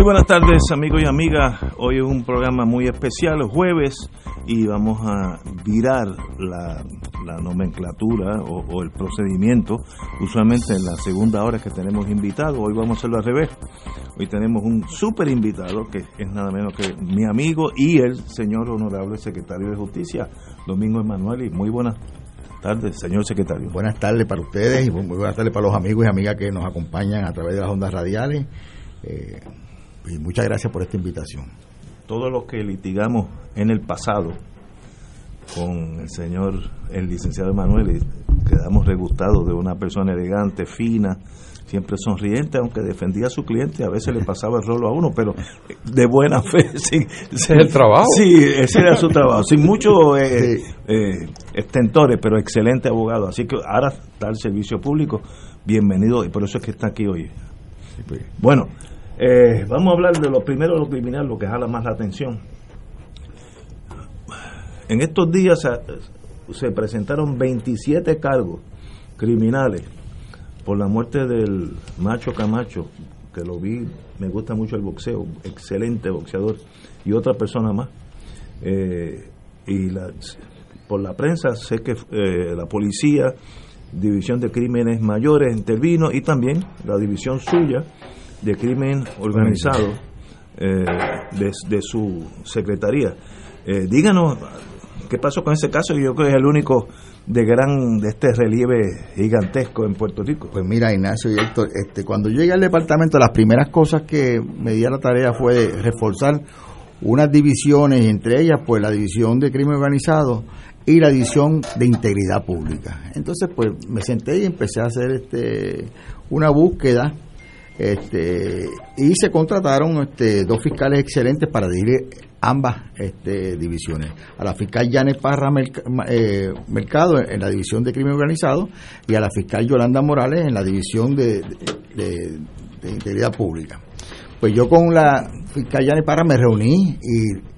Muy buenas tardes amigos y amigas, hoy es un programa muy especial, jueves, y vamos a virar la, nomenclatura o, el procedimiento, usualmente en la segunda hora que tenemos invitados, hoy vamos a hacerlo al revés, hoy tenemos un súper invitado que es nada menos que mi amigo y el señor honorable secretario de Justicia, Domingo Emanuel, muy buenas tardes, señor secretario. Buenas tardes para ustedes y muy buenas tardes para los amigos y amigas que nos acompañan a través de las ondas radiales. Eh, y muchas gracias por esta invitación. Todos los que litigamos en el pasado con el señor, el licenciado Emanuel, quedamos regustados de una persona elegante, fina, siempre sonriente, aunque defendía a su cliente, a veces le pasaba el rolo a uno, pero de buena fe. Sin, ese es el trabajo. Sí, ese era su trabajo, sin muchos eh, eh, extentores, pero excelente abogado. Así que ahora está el servicio público, bienvenido, y por eso es que está aquí hoy. Pues. Bueno, eh, vamos a hablar de lo primero, lo criminal, lo que jala más la atención. En estos días se, presentaron 27 cargos criminales por la muerte del macho Camacho, que lo vi, me gusta mucho el boxeo, excelente boxeador, y otra persona más. Eh, y por la prensa sé que eh, la policía, División de Crímenes Mayores intervino y también la división suya de crimen organizado eh, de, su secretaría. Eh, díganos qué pasó con ese caso, yo creo que es el único de gran de este relieve gigantesco en Puerto Rico. Pues mira, Ignacio y Héctor, este, cuando llegué al departamento, las primeras cosas que me di a la tarea fue reforzar unas divisiones, entre ellas, pues la división de crimen organizado y la división de integridad pública. Entonces, pues me senté y empecé a hacer este una búsqueda este, y se contrataron este, dos fiscales excelentes para dirigir ambas este, divisiones. A la fiscal Janet Parra eh, Mercado en la división de crimen organizado y a la fiscal Yolanda Morales en la división de, integridad pública. Pues yo con la fiscal Janet Parra me reuní y,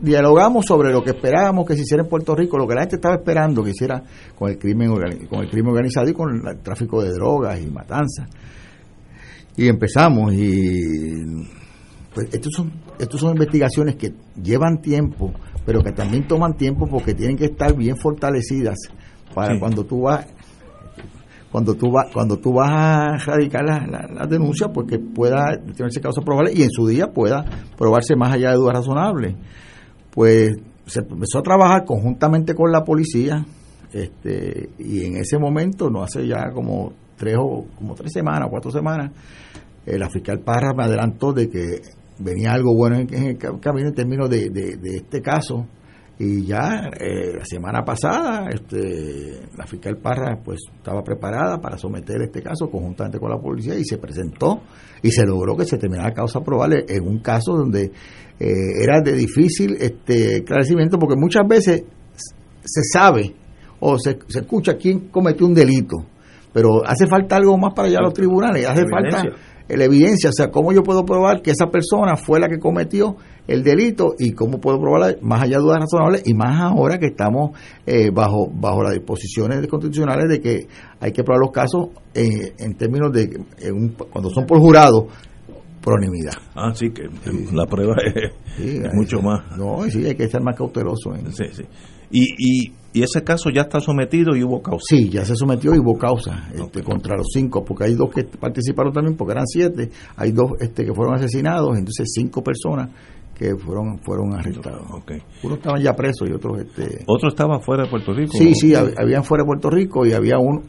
dialogamos sobre lo que esperábamos que se hiciera en Puerto Rico, lo que la gente estaba esperando que hiciera con el crimen con el crimen organizado y con el tráfico de drogas y matanzas. Y empezamos y pues estos son estos son investigaciones que llevan tiempo, pero que también toman tiempo porque tienen que estar bien fortalecidas para cuando tú vas cuando tú vas cuando tú vas a radicar la, la, denuncia porque pueda tenerse causa probable y en su día pueda probarse más allá de dudas razonables pues se empezó a trabajar conjuntamente con la policía este y en ese momento no hace ya como tres o como tres semanas cuatro semanas eh, la fiscal Parra me adelantó de que venía algo bueno en, el camino en términos de, de, este caso y ya eh, la semana pasada este la fiscal Parra pues estaba preparada para someter este caso conjuntamente con la policía y se presentó y se logró que se terminara la causa probable en un caso donde eh, era de difícil este esclarecimiento porque muchas veces se sabe o se, escucha quién cometió un delito, pero hace falta algo más para allá a los tribunales, hace falta la evidencia, o sea, cómo yo puedo probar que esa persona fue la que cometió el delito y cómo puedo probar más allá de dudas razonables y más ahora que estamos eh, bajo bajo las disposiciones constitucionales de que hay que probar los casos eh, en términos de cuando son por jurado pronimidad. Ah, sí, que la prueba es, mucho más. No, sí, hay que ser más cauteloso. Sí, sí. Y, y y ese caso ya está sometido y hubo causa. Sí, ya se sometió y hubo causa este, contra los cinco, porque hay dos que participaron también, porque eran siete, hay dos este, que fueron asesinados, entonces cinco personas que fueron fueron arrestados. Okay. Unos estaban ya presos y otros... Este, ¿Otros estaban fuera de Puerto Rico? Sí, sí, habían fuera de Puerto Rico y había uno,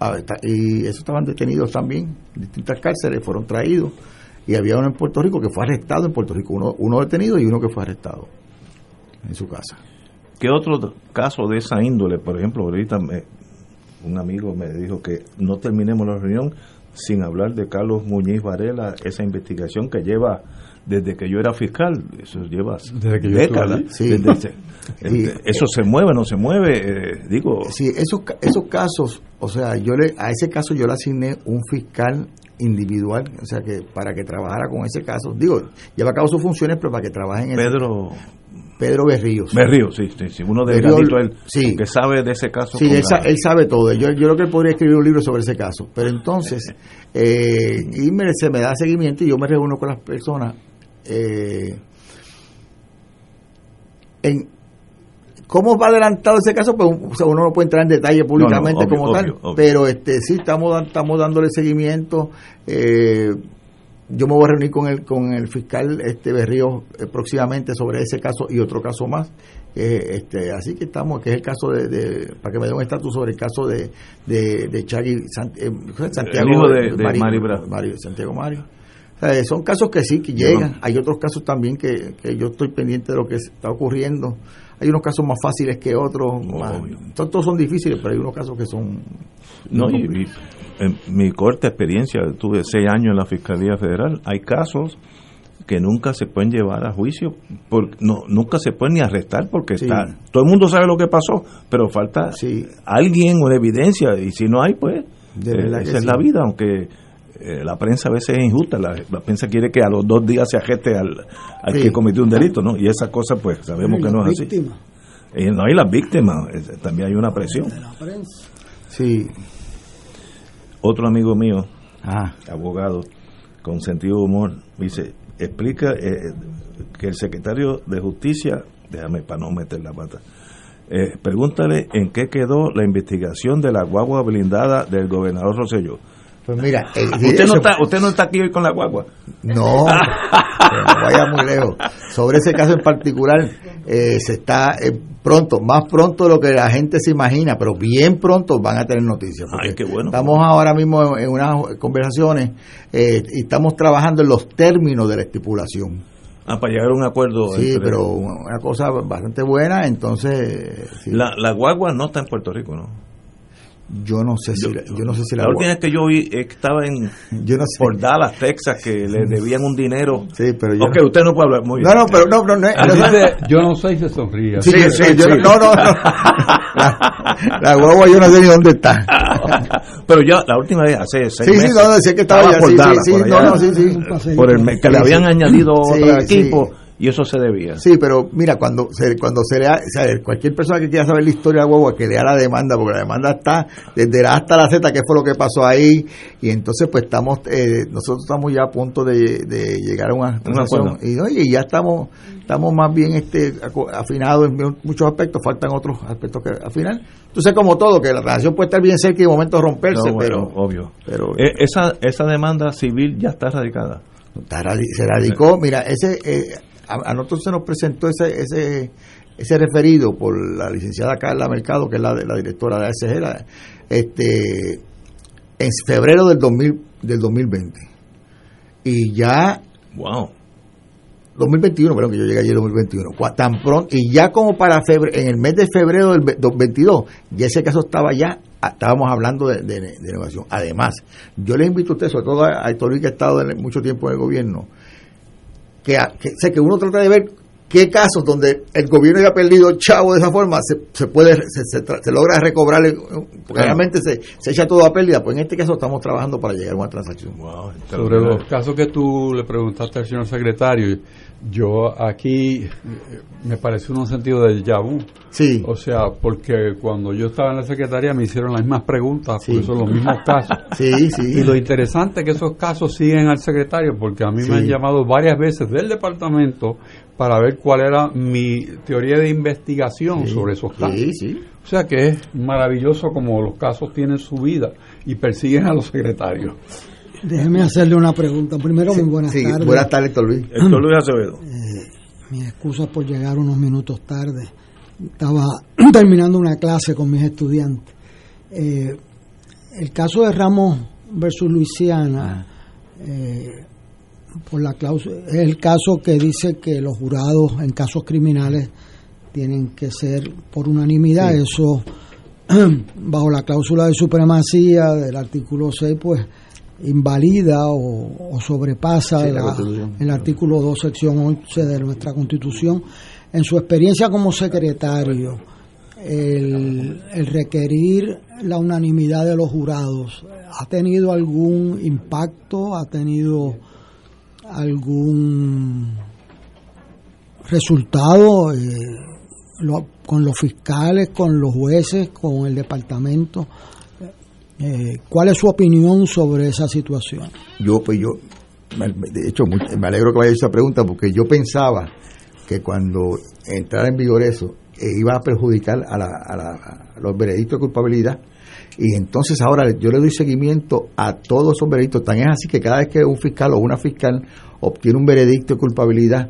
y esos estaban detenidos también, distintas cárceles, fueron traídos, y había uno en Puerto Rico que fue arrestado en Puerto Rico, uno, uno detenido y uno que fue arrestado en su casa. ¿Qué otro caso de esa índole? Por ejemplo, ahorita un amigo me dijo que no terminemos la reunión sin hablar de Carlos Muñiz Varela, esa investigación que lleva desde que yo era fiscal, eso lleva décadas. Este, eso se mueve, no se mueve, eh, digo. Sí, esos, esos casos, o sea, yo le, a ese caso yo le asigné un fiscal individual, o sea, que para que trabajara con ese caso, digo, lleva a cabo sus funciones, pero para que trabaje en Pedro. Pedro Berríos. Berríos, sí, sí, uno de él, sí. que sabe de ese caso. Sí, él, sabe todo. Yo, yo creo que él podría escribir un libro sobre ese caso. Pero entonces, eh, y se me da seguimiento y yo me reúno con las personas. Eh, en, ¿Cómo va adelantado ese caso? Pues uno no puede entrar en detalle públicamente como tal, pero este sí estamos, estamos dándole seguimiento. Eh, yo me voy a reunir con el con el fiscal este Berrío eh, próximamente sobre ese caso y otro caso más. Este así que estamos que es el caso de, para que me dé un estatus sobre el caso de de, de Chagui eh, Santiago de, Mario, Santiago Mario. Son casos que sí que llegan. Hay otros casos también que, que yo estoy pendiente de lo que está ocurriendo hay unos casos más fáciles que otros todos son difíciles pero hay unos casos que son no, en mi corta experiencia, tuve seis años en la Fiscalía Federal, hay casos que nunca se pueden llevar a juicio, por, no, nunca se pueden ni arrestar porque está, todo el mundo sabe lo que pasó, pero falta alguien o evidencia y si no hay, pues eh, esa es la vida, aunque eh, la prensa a veces es injusta, la, prensa quiere que a los dos días se ageste al, que cometió un delito, ¿no? Y esa cosa, pues sabemos que no es así. Y no hay las víctimas, también hay una presión. Sí, otro amigo mío, ah. abogado, con sentido de humor, dice, explica eh, que el secretario de Justicia, déjame para no meter la pata, eh, pregúntale en qué quedó la investigación de la guagua blindada del gobernador Rosselló. Pues mira, usted, no está, usted no está aquí hoy con la guagua. No, vaya muy lejos. Sobre ese caso en particular, eh, se está eh, pronto, más pronto de lo que la gente se imagina, pero bien pronto van a tener noticias. Ay, qué bueno. Estamos ahora mismo en, unas conversaciones eh, y estamos trabajando en los términos de la estipulación. Ah, para llegar a un acuerdo. Sí, pero una cosa bastante buena, entonces... La, la guagua no está en Puerto Rico, ¿no? Yo no sé si, yo, no sé si la, última vez que yo vi estaba en yo no sé. por Dallas, Texas, que le debían un dinero. Sí, pero yo. Ok, usted no puede hablar muy bien. No, no, pero no, no, no, Yo no sé si se sonríe. Sí, sí, sí, No, no, no. La, guagua yo no sé ni dónde está. pero ya la última vez, hace seis sí, meses. Sí, no, decía que estaba, por sí, Dallas, sí, por no, no, sí, sí. Por el que le habían añadido otro equipo y eso se debía. Sí, pero mira, cuando se, cuando se lea, cualquier persona que quiera saber la historia de guagua, que lea la demanda, porque la demanda está desde la hasta la Z, que fue lo que pasó ahí, y entonces pues estamos, eh, nosotros estamos ya a punto de, llegar a una transacción, y oye, ya estamos, estamos más bien este afinados en muchos aspectos, faltan otros aspectos que afinar. Entonces, como todo, que la transacción puede estar bien cerca y de momento romperse, pero... Obvio. Pero, eh, esa, esa demanda civil ya está radicada. Se radicó, mira, ese... Eh, a, nosotros se nos presentó ese, ese, ese referido por la licenciada Carla Mercado, que es la, la directora de ASG, este, en febrero del, 2000, del 2020. Y ya... ¡Wow! 2021, pero que yo llegué allí en 2021. Tan pronto, y ya como para febrero, en el mes de febrero del 2022, ya ese caso estaba ya, estábamos hablando de, de, innovación. Además, yo les invito a ustedes, sobre todo a Héctor que ha estado mucho tiempo en el gobierno, que, sé que uno trata de ver qué casos donde el gobierno haya perdido chavo de esa forma se, se puede se, se, logra recobrar porque realmente se, se echa todo a pérdida pues en este caso estamos trabajando para llegar a una transacción. Sobre los casos que tú le preguntaste al señor secretario yo aquí me parece un sentido de vu. Sí. O sea, porque cuando yo estaba en la secretaría me hicieron las mismas preguntas, porque son los mismos casos. Sí, sí. Y lo interesante es que esos casos siguen al secretario, porque a mí me han llamado varias veces del departamento para ver cuál era mi teoría de investigación sobre esos casos. Sí, sí. O sea que es maravilloso como los casos tienen su vida y persiguen a los secretarios. Déjeme hacerle una pregunta. Primero, muy buenas Sí, tardes. buenas tardes, Héctor Luis. Héctor Luis Acevedo. Mis excusas por llegar unos minutos tarde. Estaba terminando una clase con mis estudiantes. Eh, el caso de Ramos versus Luisiana, eh, por la cláusula, es el caso que dice que los jurados en casos criminales tienen que ser por unanimidad. Eso, bajo la cláusula de supremacía del artículo 6, pues invalida o, o sobrepasa Sí, la el artículo 2, sección 11 de nuestra Constitución. En su experiencia como secretario, el, el requerir la unanimidad de los jurados, ¿ha tenido algún impacto? ¿Ha tenido algún resultado eh, lo- con los fiscales, con los jueces, con el departamento? Eh, ¿Cuál es su opinión sobre esa situación? Yo, pues yo, de hecho, me alegro que hecho esa pregunta porque yo pensaba que cuando entrara en vigor eso, eh, iba a perjudicar a, la- a la- a los veredictos de culpabilidad. Y entonces ahora yo le doy seguimiento a todos esos veredictos. Tan es así que cada vez que un fiscal o una fiscal obtiene un veredicto de culpabilidad,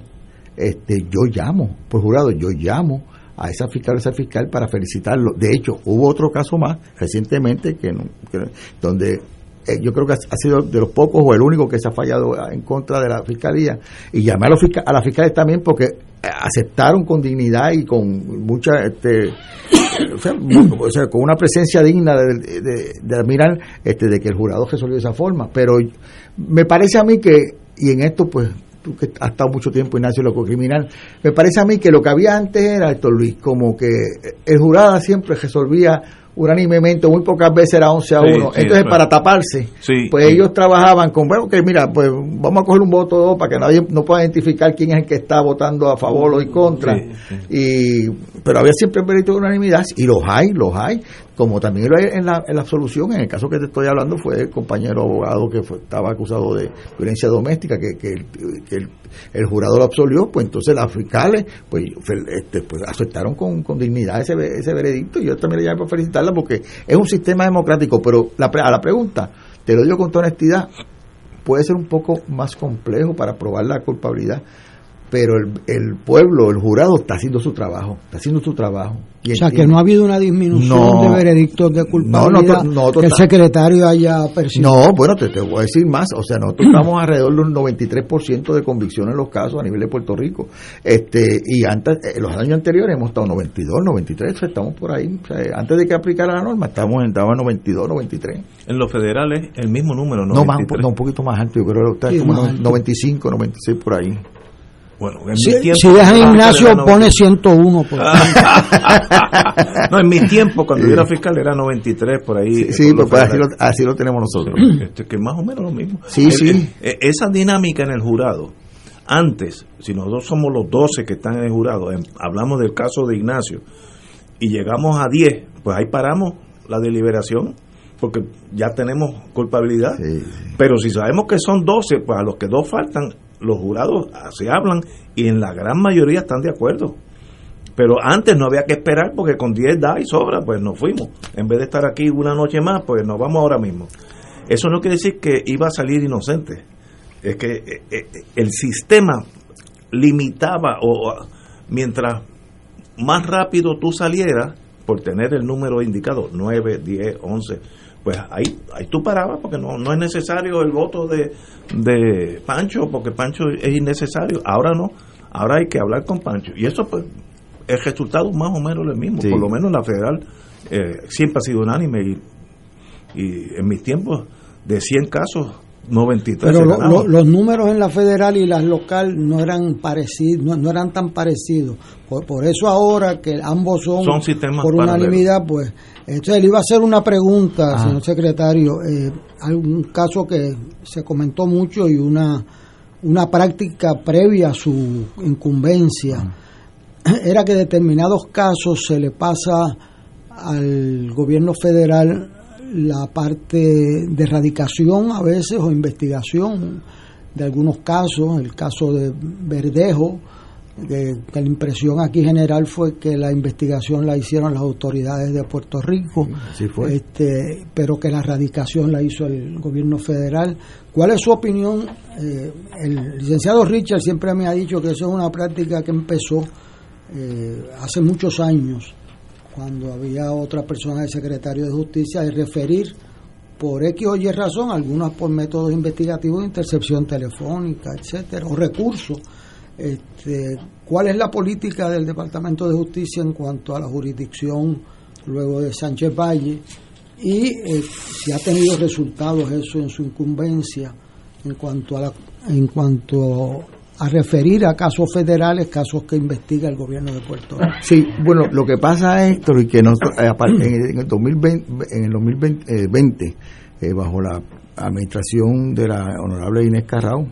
este, yo llamo, por jurado, yo llamo a esa fiscal o esa fiscal para felicitarlo. De hecho, hubo otro caso más recientemente que, que- donde eh, yo creo que ha, sido de los pocos o el único que se ha fallado en contra de la fiscalía y llamé a, los fisca- a las fiscales también porque eh, aceptaron con dignidad y con mucha este o sea, mu- o sea, con una presencia digna de, de, de admirar este, de que el jurado resolvió de esa forma. Pero me parece a mí que, y en esto pues tú que has estado mucho tiempo Ignacio en lo criminal, me parece a mí que lo que había antes era, Héctor Luis, como que el jurado siempre resolvía unánimemente, muy pocas veces era 11 a Sí, 1. sí, Entonces, para taparse, Sí, pues ellos trabajaban con, bueno, que mira, pues vamos a coger un voto o dos para que nadie no pueda identificar quién es el que está votando a favor o en contra. Y, pero había siempre veredicto de unanimidad, y los hay, los hay, como también lo hay en la, en la absolución. En el caso que te estoy hablando fue el compañero abogado que fue- estaba acusado de violencia doméstica, que, que, el, jurado lo absolvió, pues entonces las fiscales pues, este, pues aceptaron con, con dignidad ese, ese veredicto. Yo también le llamé para felicitarla porque es un sistema democrático, pero la, a la pregunta, te lo digo con toda honestidad, puede ser un poco más complejo para probar la culpabilidad, pero el, el pueblo, el jurado está haciendo su trabajo, está haciendo su trabajo. Y O sea, que no ha habido una disminución No. de veredictos de culpabilidad No, no, no, que el secretario haya percibido. No, bueno, te, te voy a decir más. O sea, nosotros estamos alrededor de un 93% de convicción en los casos a nivel de Puerto Rico. este Y antes, eh, los años anteriores hemos estado 92, 93, o sea, estamos por ahí. O sea, antes de que aplicara la norma, estamos en, estábamos en 92, 93. En los federales, el mismo número, No, más, un, 93. un poquito más alto, yo creo que está Sí, como más no- alto. 95, 96 por ahí. Bueno, en Si, mi tiempo, si Ignacio, era pone 93. 101. Por no, en mi tiempo, cuando yo era fiscal, era 93 por ahí. Sí, eh, sí, pues, así, lo, así lo tenemos nosotros. Este, que más o menos lo mismo. Sí, El- sí. el- eh, esa dinámica en el jurado, antes, si nosotros somos los 12 que están en el jurado, en- hablamos del caso de Ignacio, y llegamos a 10, pues ahí paramos la deliberación, porque ya tenemos culpabilidad. Sí. Pero si sabemos que son 12, pues a los que dos faltan, los jurados se hablan y en la gran mayoría están de acuerdo. Pero antes no había que esperar porque con 10 da y sobra, pues nos fuimos. En vez de estar aquí una noche más, pues nos vamos ahora mismo. Eso no quiere decir que iba a salir inocente. Es que eh, eh, el sistema limitaba o, mientras más rápido tú salieras por tener el número indicado, 9, 10, 11, pues ahí, ahí tú parabas porque no, no es necesario el voto de, de Pancho, porque Pancho es innecesario. Ahora no, ahora hay que hablar con Pancho. Y eso pues el resultado más o menos el mismo, Sí. por lo menos en la federal eh, siempre ha sido unánime y, y en mis tiempos de 100 casos, 93 Pero lo- los números en la federal y la local no eran parecidos, no, no eran tan parecidos. Por, por eso ahora que ambos son, Son sistemas por unanimidad, pues. Entonces le iba a hacer una pregunta, Ajá. señor secretario. Eh, hay un caso que se comentó mucho y una, una práctica previa a su incumbencia. Era que determinados casos se le pasa al gobierno federal la parte de erradicación a veces o investigación de algunos casos, el caso de Verdejo, que, la impresión aquí general fue que la investigación la hicieron las autoridades de Puerto Rico, Este, pero que la erradicación la hizo el gobierno federal. ¿Cuál es su opinión? Eh, el licenciado Richard siempre me ha dicho que eso es una práctica que empezó eh, hace muchos años, cuando había otra persona de secretario de justicia, de referir por X o Y razón, algunas por métodos investigativos intercepción telefónica, etcétera, o recursos este, ¿Cuál es la política del Departamento de Justicia en cuanto a la jurisdicción luego de Sánchez Valle? Y eh, si ha tenido resultados eso en su incumbencia en cuanto a la, en cuanto a referir a casos federales, casos que investiga el gobierno de Puerto Rico. Sí, bueno, lo que pasa es y que nosotros, eh, en el 2020, en el 2020 eh, bajo la administración de la honorable Inés Carrao,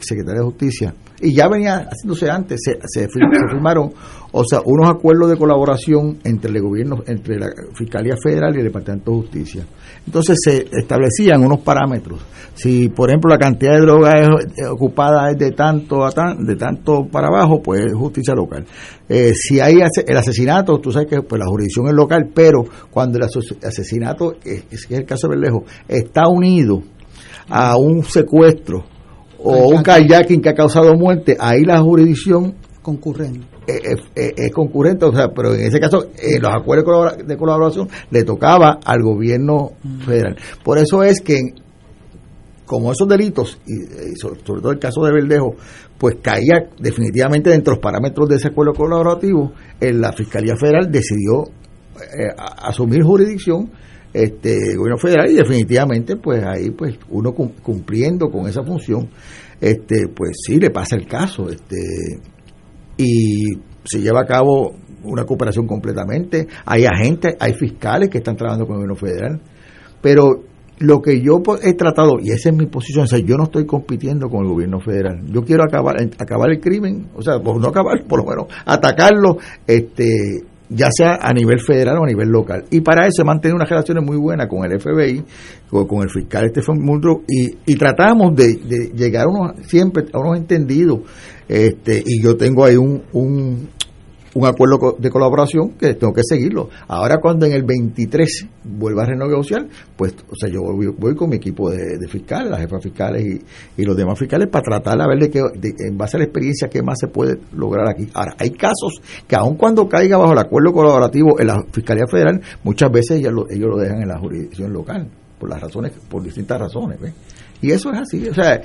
secretaria de Justicia, y ya venía haciéndose antes, se, se, firmaron o sea, unos acuerdos de colaboración entre el gobierno, entre la Fiscalía Federal y el Departamento de Justicia. Entonces se establecían unos parámetros. Si, por ejemplo, la cantidad de droga es, ocupada es de tanto a tan, de tanto para abajo, pues es justicia local. Eh, si hay el asesinato, tú sabes que pues, la jurisdicción es local, pero cuando el asesinato, que es el caso de Berlejo, está unido a un secuestro o un kayaking que ha causado muerte, ahí la jurisdicción concurrente. Es, concurrente, o sea, pero en ese caso, en los acuerdos de colaboración le tocaba al gobierno mm. federal. Por eso es que, como esos delitos, y, sobre, todo el caso de Verdejo, pues caía definitivamente dentro de los parámetros de ese acuerdo colaborativo, en la Fiscalía Federal decidió eh, asumir jurisdicción este gobierno federal y definitivamente pues ahí pues uno cumpliendo con esa función este pues sí le pasa el caso este y se lleva a cabo una cooperación completamente. Hay agentes hay fiscales que están trabajando con el gobierno federal. Pero lo que yo he tratado y esa es mi posición o sea, yo no estoy compitiendo con el gobierno federal. Yo quiero acabar acabar el crimen o sea por no acabar por lo menos atacarlo este ya sea a nivel federal o a nivel local. Y para eso mantener unas relaciones muy buenas con el FBI, con, el fiscal Estefan Muldrow, y, y tratamos de, llegar a unos, siempre a unos entendidos. Este, y yo tengo ahí un, un, un acuerdo de colaboración que tengo que seguirlo. Ahora cuando en el 23 vuelva a renegociar, pues, o sea, yo voy, con mi equipo de, fiscales, las jefas fiscales y, los demás fiscales para tratar de ver de que, en base a la experiencia qué más se puede lograr aquí. Ahora, hay casos que aun cuando caiga bajo el acuerdo colaborativo en la Fiscalía Federal, muchas veces ellos lo, ellos lo dejan en la jurisdicción local por las razones, por distintas razones, Y eso es así, o sea,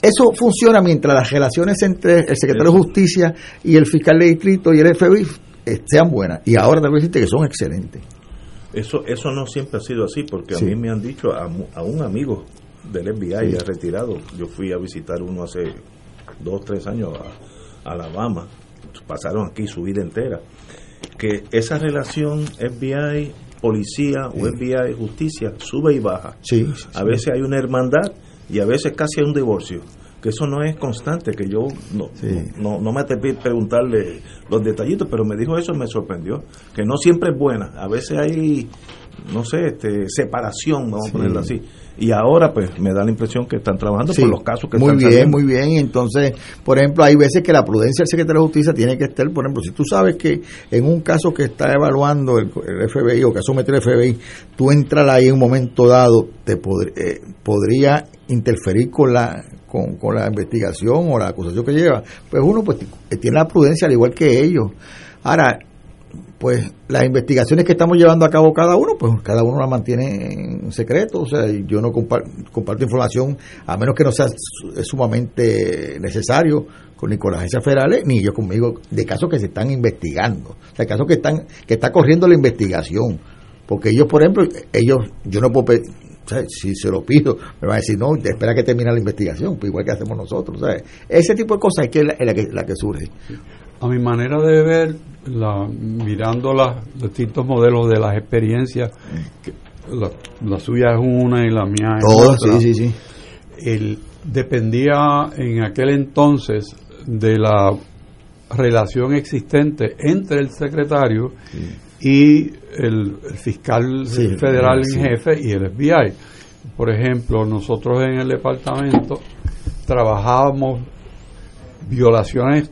eso funciona mientras las relaciones entre el secretario de Justicia y el fiscal de distrito y el FBI eh, sean buenas. Y ahora te decirte que son excelentes. Eso eso no siempre ha sido así, porque a mí me han dicho, a, un amigo del FBI ha retirado, yo fui a visitar uno hace dos, tres años a, Alabama, pasaron aquí su vida entera, que esa relación FBI policía o FBI justicia sube y baja. a veces hay una hermandad y a veces casi hay un divorcio que eso no es constante, que yo no, no, no, me atreví a preguntarle los detallitos, pero me dijo eso y me sorprendió, que no siempre es buena, a veces hay, no sé, este, separación, vamos a ponerlo así. Y ahora pues me da la impresión que están trabajando por los casos que muy están bien, Muy bien, entonces, por ejemplo, hay veces que la prudencia del secretario de Justicia tiene que estar, por ejemplo, si tú sabes que en un caso que está evaluando el, FBI o que ha sometido el FBI, tú entras ahí en un momento dado, te eh, podría interferir con la con, con, la investigación o la acusación que lleva, pues uno pues tiene la prudencia al igual que ellos. Ahora, pues las investigaciones que estamos llevando a cabo cada uno, pues cada uno la mantiene en secreto, o sea, yo no comparto, información a menos que no sea sumamente necesario con, ni con las agencias federales ni yo conmigo de casos que se están investigando, o sea, casos que están que está corriendo la investigación, porque ellos, por ejemplo, ellos yo no puedo si se lo pido, me va a decir, no, espera que termine la investigación, pues igual que hacemos nosotros. Ese tipo de cosas es, que la, que, la que surge. A mi manera de ver, la, mirando los distintos modelos de las experiencias, la, suya es una y la mía es otra. Sí, sí, sí. El, dependía en aquel entonces de la relación existente entre el secretario y el, fiscal federal en jefe y el FBI. Por ejemplo, nosotros en el departamento trabajábamos violaciones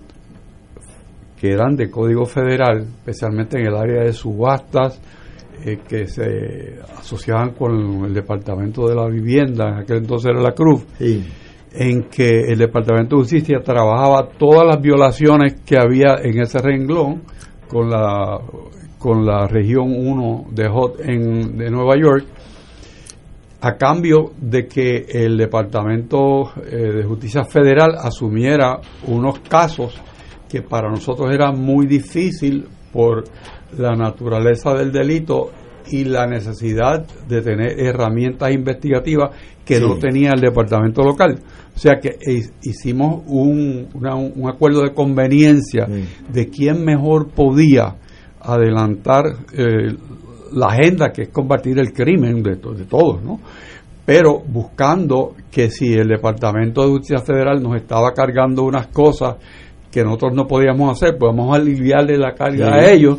que eran de código federal, especialmente en el área de subastas, eh, que se asociaban con el Departamento de la Vivienda, en aquel entonces era la Cruz, en que el Departamento de Justicia trabajaba todas las violaciones que había en ese renglón con la, con la región 1 de HOT en, de Nueva York, a cambio de que el Departamento eh, de Justicia Federal asumiera unos casos que para nosotros era muy difícil por la naturaleza del delito y la necesidad de tener herramientas investigativas que no tenía el departamento local. O sea que hicimos un, un acuerdo de conveniencia de quién mejor podía adelantar eh, la agenda que es combatir el crimen de, de todos, ¿no? Pero buscando que si el Departamento de Justicia Federal nos estaba cargando unas cosas que nosotros no podíamos hacer, pues vamos a aliviarle la carga a ellos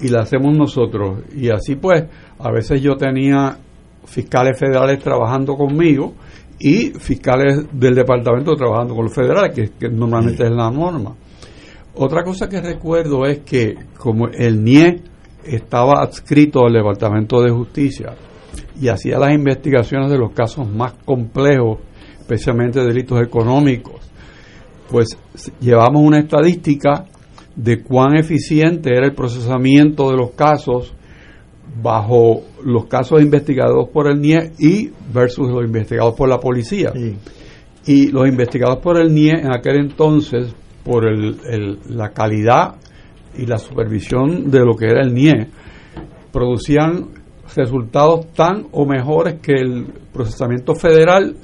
y la hacemos nosotros. Y así pues, a veces yo tenía fiscales federales trabajando conmigo y fiscales del departamento trabajando con los federales, que, normalmente es la norma. Otra cosa que recuerdo es que como el NIE estaba adscrito al Departamento de Justicia y hacía las investigaciones de los casos más complejos, especialmente delitos económicos, pues llevamos una estadística de cuán eficiente era el procesamiento de los casos bajo los casos investigados por el NIE y versus los investigados por la policía. Y los investigados por el NIE en aquel entonces, por el, la calidad y la supervisión de lo que era el NIE, producían resultados tan o mejores que el procesamiento federal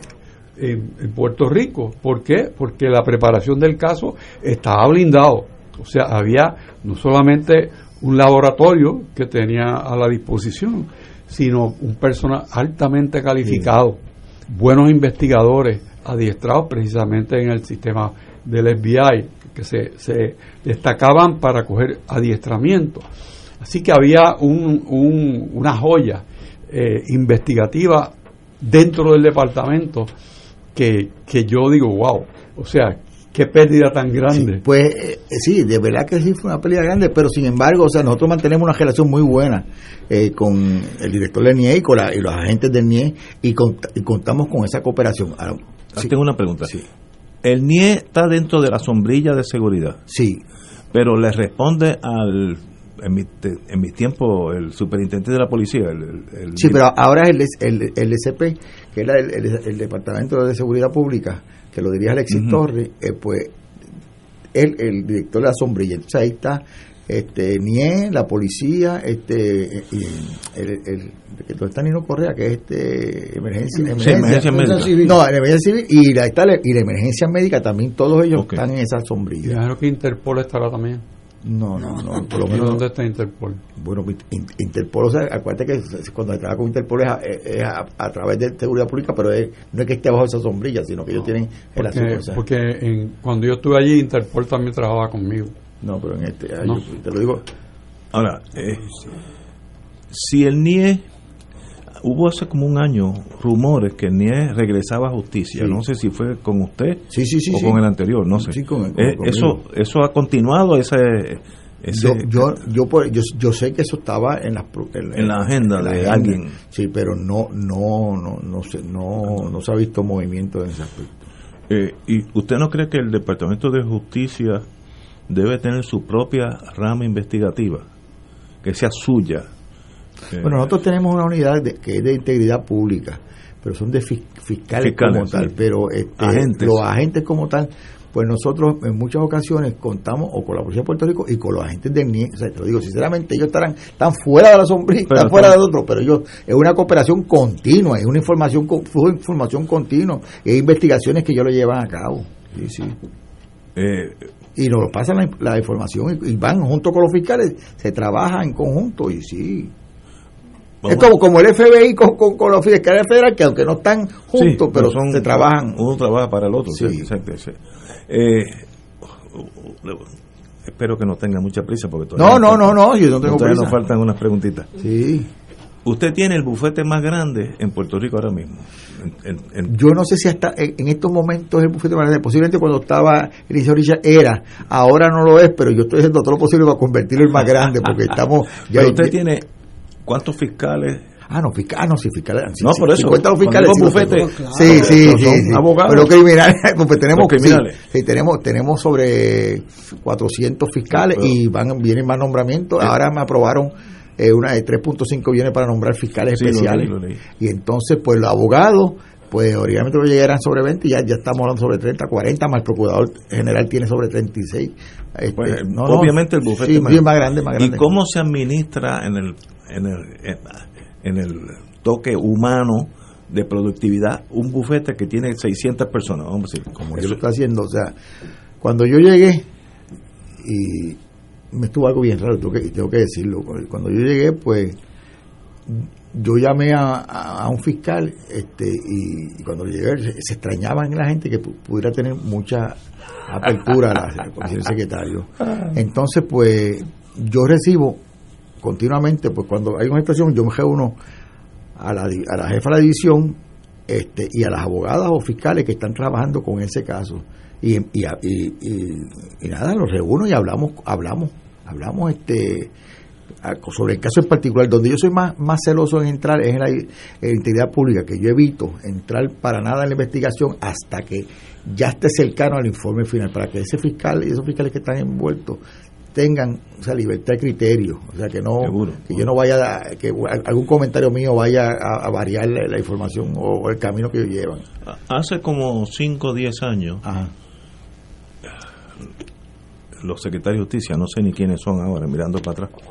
en, Puerto Rico. ¿Por qué? Porque la preparación del caso estaba blindado. O sea, había no solamente un laboratorio que tenía a la disposición, sino un personal altamente calificado, buenos investigadores, adiestrados precisamente en el sistema del FBI, que se, se destacaban para coger adiestramiento. Así que había un, una joya eh, investigativa dentro del departamento que, que yo digo, wow, o sea, qué pérdida tan grande. pues eh, sí, de verdad que sí fue una pérdida grande, pero sin embargo, o sea, nosotros mantenemos una relación muy buena eh, con el director del NIE y con y los agentes del NIE y, contamos con esa cooperación. Ahora, Tengo una pregunta. Sí. El NIE está dentro de la sombrilla de seguridad. Sí. Pero le responde al en mi, en mi tiempo el superintendente de la policía. El, sí, pero ahora es el, el, el SP, que era el, Departamento de Seguridad Pública, que lo diría Alexis Torres, eh, pues él, el director de la sombrilla. Entonces ahí está este NIE, la policía, este y el, el, el está Nino Correa, que es este emergencia, emergencia, médica. Civil. No, emergencia civil y la, está, y la emergencia médica también, todos ellos están en esa sombrilla. Claro que Interpol estará también. No, no, no. Por lo menos, ¿Dónde está Interpol? Bueno, Interpol, o sea, acuérdate que cuando estaba con Interpol es, a, través de seguridad pública, pero no es que esté bajo esa sombrilla, sino que ellos tienen el Porque, porque en, cuando yo estuve allí, Interpol también trabajaba conmigo. No, pero en este, te lo digo. Ahora, eh, si el NIE hubo hace como un año rumores que NIE regresaba a justicia. No sé si fue con usted o con el anterior, no sé. Eh, eso, eso ha continuado ese. yo, yo, yo, yo, sé que eso estaba en la, en, la agenda de alguien. Sí, pero no, no, no, no, se, no, no se ha visto movimiento en ese aspecto. Eh, ¿Y usted no cree que el Departamento de Justicia debe tener su propia rama investigativa? Que sea suya, bueno, nosotros tenemos una unidad que es de integridad pública, pero son de fiscales, como tal, pero este, los agentes como tal, pues nosotros en muchas ocasiones contamos o con la Policía de Puerto Rico y con los agentes del NIE, o sea, te lo digo sinceramente, ellos estarán están fuera de la sombrilla, están fuera de otros, pero ellos es una cooperación continua, es una información flujo de información continua, y hay investigaciones que ellos lo llevan a cabo. Sí, sí. Eh, y nos pasan la, información y, y, van junto con los fiscales, se trabaja en conjunto y sí es como, como el FBI con, con, los fiscales federales, que aunque no están juntos, pero son, se trabajan. Uno trabaja para el otro. Sí. exacto, eh, espero que no tenga mucha prisa porque todavía no no no no yo no tengo prisa. nos faltan unas preguntitas sí usted tiene el bufete más grande en Puerto Rico ahora mismo. En- en- en- Yo no sé si hasta en, estos momentos el bufete más grande, posiblemente cuando estaba Eliseo Orilla era, ahora no lo es, pero yo estoy haciendo todo lo posible para convertirlo en más grande, porque estamos... ya- pero usted ya- tiene cuántos fiscales Ah, no, fiscal, ah, no, sí, fiscales. sí, No, sí, por eso, 50 los cuando fiscales. sí, bufete, claro, sí, sí, sí, sí. abogados. Pero criminales, pues tenemos, criminales. sí, tenemos, tenemos sobre 400 fiscales Pero- y van, vienen más nombramientos. Ahora me aprobaron eh, una de 3.5 millones para nombrar fiscales Sí, lo especiales. leí, lo leí. Y entonces, pues los abogados, pues lo llegarán sobre 20 y ya, ya estamos hablando sobre 30, 40, más el procurador general tiene sobre 36. Este, Pues, no, obviamente el bufete sí, más- más grande, más grande. ¿Y cómo se administra en el, en el, en, el toque humano de productividad un bufete que tiene 600 personas? Vamos a decir, como yo Eso- lo estoy haciendo. O sea, cuando yo llegué, y me estuvo algo bien raro, tengo que, tengo que decirlo. Cuando yo llegué, pues yo llamé a, a- a un fiscal este y, y cuando llegué se, se extrañaban la gente que pu- pudiera tener mucha apertura a la, el secretario. Entonces, pues yo recibo continuamente, pues cuando hay una situación, yo me reúno a la, a la jefa de la división este, y a las abogadas o fiscales que están trabajando con ese caso. Y, y, nada, los reúno y hablamos, hablamos, hablamos este sobre el caso en particular, donde yo soy más, más celoso en entrar es en la, en la integridad pública, que yo evito entrar para nada en la investigación hasta que ya esté cercano al informe final, para que ese fiscal y esos fiscales que están envueltos tengan o sea, libertad de criterio, o sea, que no Seguro. que yo no vaya a, que algún comentario mío vaya a, a variar la, la información o, o el camino que ellos llevan. Hace como 5 o 10 años, Ajá. los secretarios de justicia, no sé ni quiénes son ahora, mirando para atrás,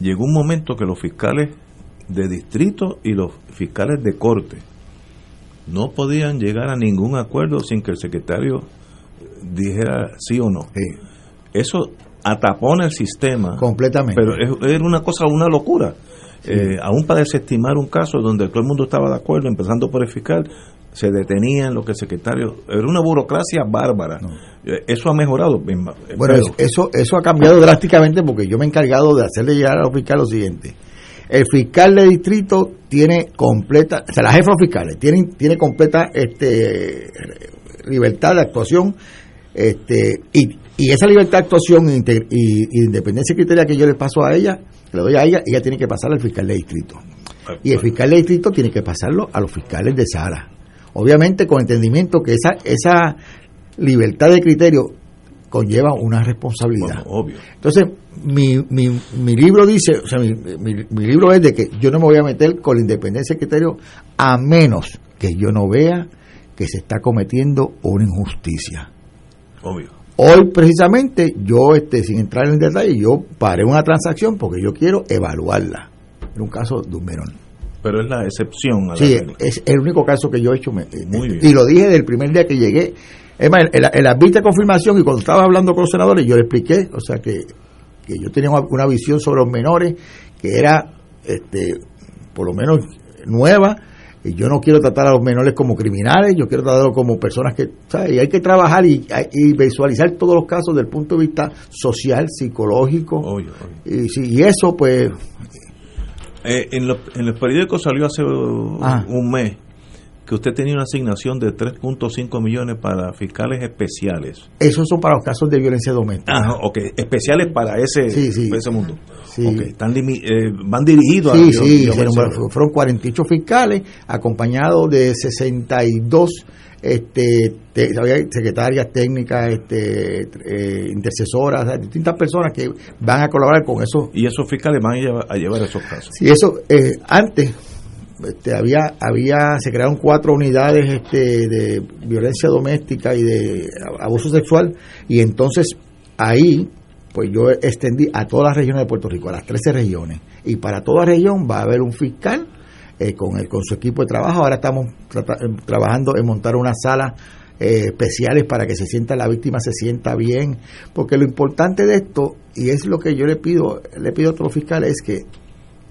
llegó un momento que los fiscales de distrito y los fiscales de corte no podían llegar a ningún acuerdo sin que el secretario dijera sí o no. Sí, Eso atapona el sistema, completamente. pero era una cosa, una locura. Eh, aún para desestimar un caso donde todo el mundo estaba de acuerdo, empezando por el fiscal, se detenía en lo que el secretario. Era una burocracia bárbara. Eh, Eso ha mejorado. bien, Bueno, pero- eso, eso ha cambiado drásticamente porque yo me he encargado de hacerle llegar a los fiscales lo siguiente. El fiscal de distrito tiene completa, o sea, la jefa de los fiscales tiene, tiene completa este, libertad de actuación este, y, y esa libertad de actuación e independencia criteria que yo le paso a ella, le doy a ella, ella tiene que pasar al fiscal de distrito. Y el fiscal de distrito tiene que pasarlo a los fiscales de sala. Obviamente con entendimiento que esa, esa libertad de criterio conlleva una responsabilidad. Bueno, obvio. Entonces, mi, mi, mi libro dice, o sea, mi, mi- mi libro es de que yo no me voy a meter con la independencia de criterio a menos que yo no vea que se está cometiendo una injusticia. Obvio. Hoy precisamente yo, este, sin entrar en detalle, yo paré una transacción porque yo quiero evaluarla. En un caso de un menor. Pero es la excepción a la Sí, es el único caso que yo he hecho. me- Muy bien. Y lo dije del primer día que llegué. Es más, en la, en la vista de confirmación y cuando estaba hablando con los senadores, yo le expliqué, o sea, que, que yo tenía una, una visión sobre los menores que era, este, por lo menos nueva. Y yo no quiero tratar a los menores como criminales, yo quiero tratarlos como personas que, ¿sabes? Y hay que trabajar y, y visualizar todos los casos desde el punto de vista social, psicológico. Obvio, obvio. Y, sí, y eso, pues, Eh, en, los, en los periódicos salió hace Ah. un mes que usted tenía una asignación de 3.5 millones para fiscales especiales. esos son para los casos de violencia doméstica. Ah, ok, especiales para ese, Sí, sí. para ese mundo. Sí. Están eh, van dirigidos Sí, a sí, fueron, fueron 48 fiscales acompañados de 62 este, te- secretarias técnicas, este, eh, intercesoras, distintas personas que van a colaborar con eso. Y esos fiscales van a llevar, a llevar esos casos. Sí, eso, eh, antes este, había, había, se crearon cuatro unidades este, de violencia doméstica y de abuso sexual, y entonces ahí, pues yo extendí a todas las regiones de Puerto Rico, a las 13 regiones, y para toda región va a haber un fiscal eh, con, el, con su equipo de trabajo. Ahora estamos eh, trabajando en montar una sala eh, especiales para que se sienta la víctima, se sienta bien, porque lo importante de esto, y es lo que yo le pido, le pido a los fiscales, es que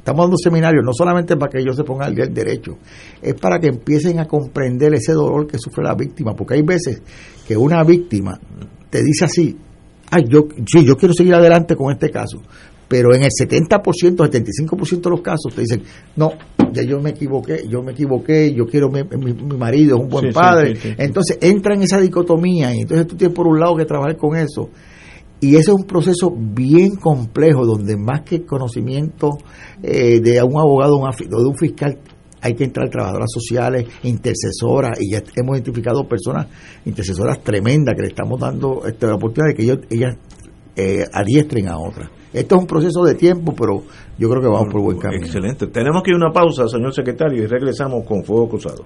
estamos dando seminarios no solamente para que ellos se pongan al día del derecho, es para que empiecen a comprender ese dolor que sufre la víctima, porque hay veces que una víctima te dice así, ay, yo, sí, yo quiero seguir adelante con este caso, pero en el 70%, 75% de los casos te dicen, no, ya yo me equivoqué, yo me equivoqué, yo quiero, mi, mi, marido es un buen padre. entonces entra en esa dicotomía y entonces tú tienes por un lado que trabajar con eso. Y ese es un proceso bien complejo donde más que conocimiento eh, de un abogado o de un fiscal hay que entrar trabajadoras sociales, intercesoras, y ya hemos identificado personas intercesoras tremendas que le estamos dando esta la oportunidad de que ellos, ellas eh, adiestren a otras. Esto es un proceso de tiempo, pero yo creo que vamos por buen camino. Excelente. Tenemos que ir a una pausa, señor secretario, y regresamos con Fuego Cruzado.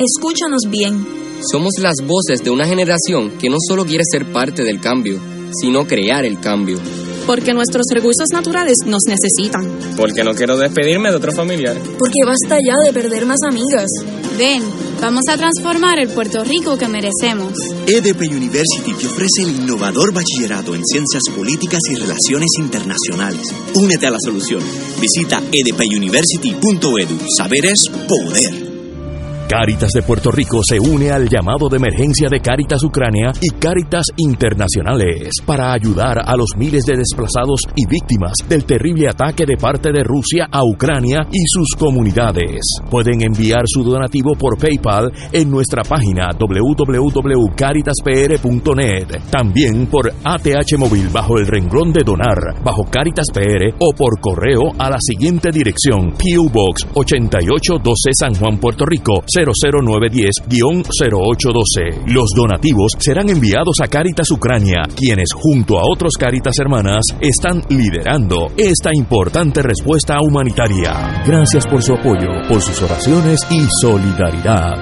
Escúchanos bien. Somos las voces de una generación que no solo quiere ser parte del cambio, sino crear el cambio. Porque nuestros recursos naturales nos necesitan. Porque no quiero despedirme de otro familiar. Porque basta ya de perder más amigas. Ven, vamos a transformar el Puerto Rico que merecemos. EDP University te ofrece el innovador bachillerato en ciencias políticas y relaciones internacionales. Únete a la solución. Visita edpuniversity.edu. Saber es poder. Cáritas de Puerto Rico se une al llamado de emergencia de Cáritas Ucrania y Cáritas Internacionales para ayudar a los miles de desplazados y víctimas del terrible ataque de parte de Rusia a Ucrania y sus comunidades. Pueden enviar su donativo por PayPal en nuestra página www.caritaspr.net, también por ATH móvil bajo el renglón de donar bajo Caritas PR o por correo a la siguiente dirección: PO Box 8812 San Juan, Puerto Rico 00910-0812. Los donativos serán enviados a Caritas Ucrania, quienes junto a otros Caritas hermanas están liderando esta importante respuesta humanitaria. Gracias por su apoyo, por sus oraciones y solidaridad.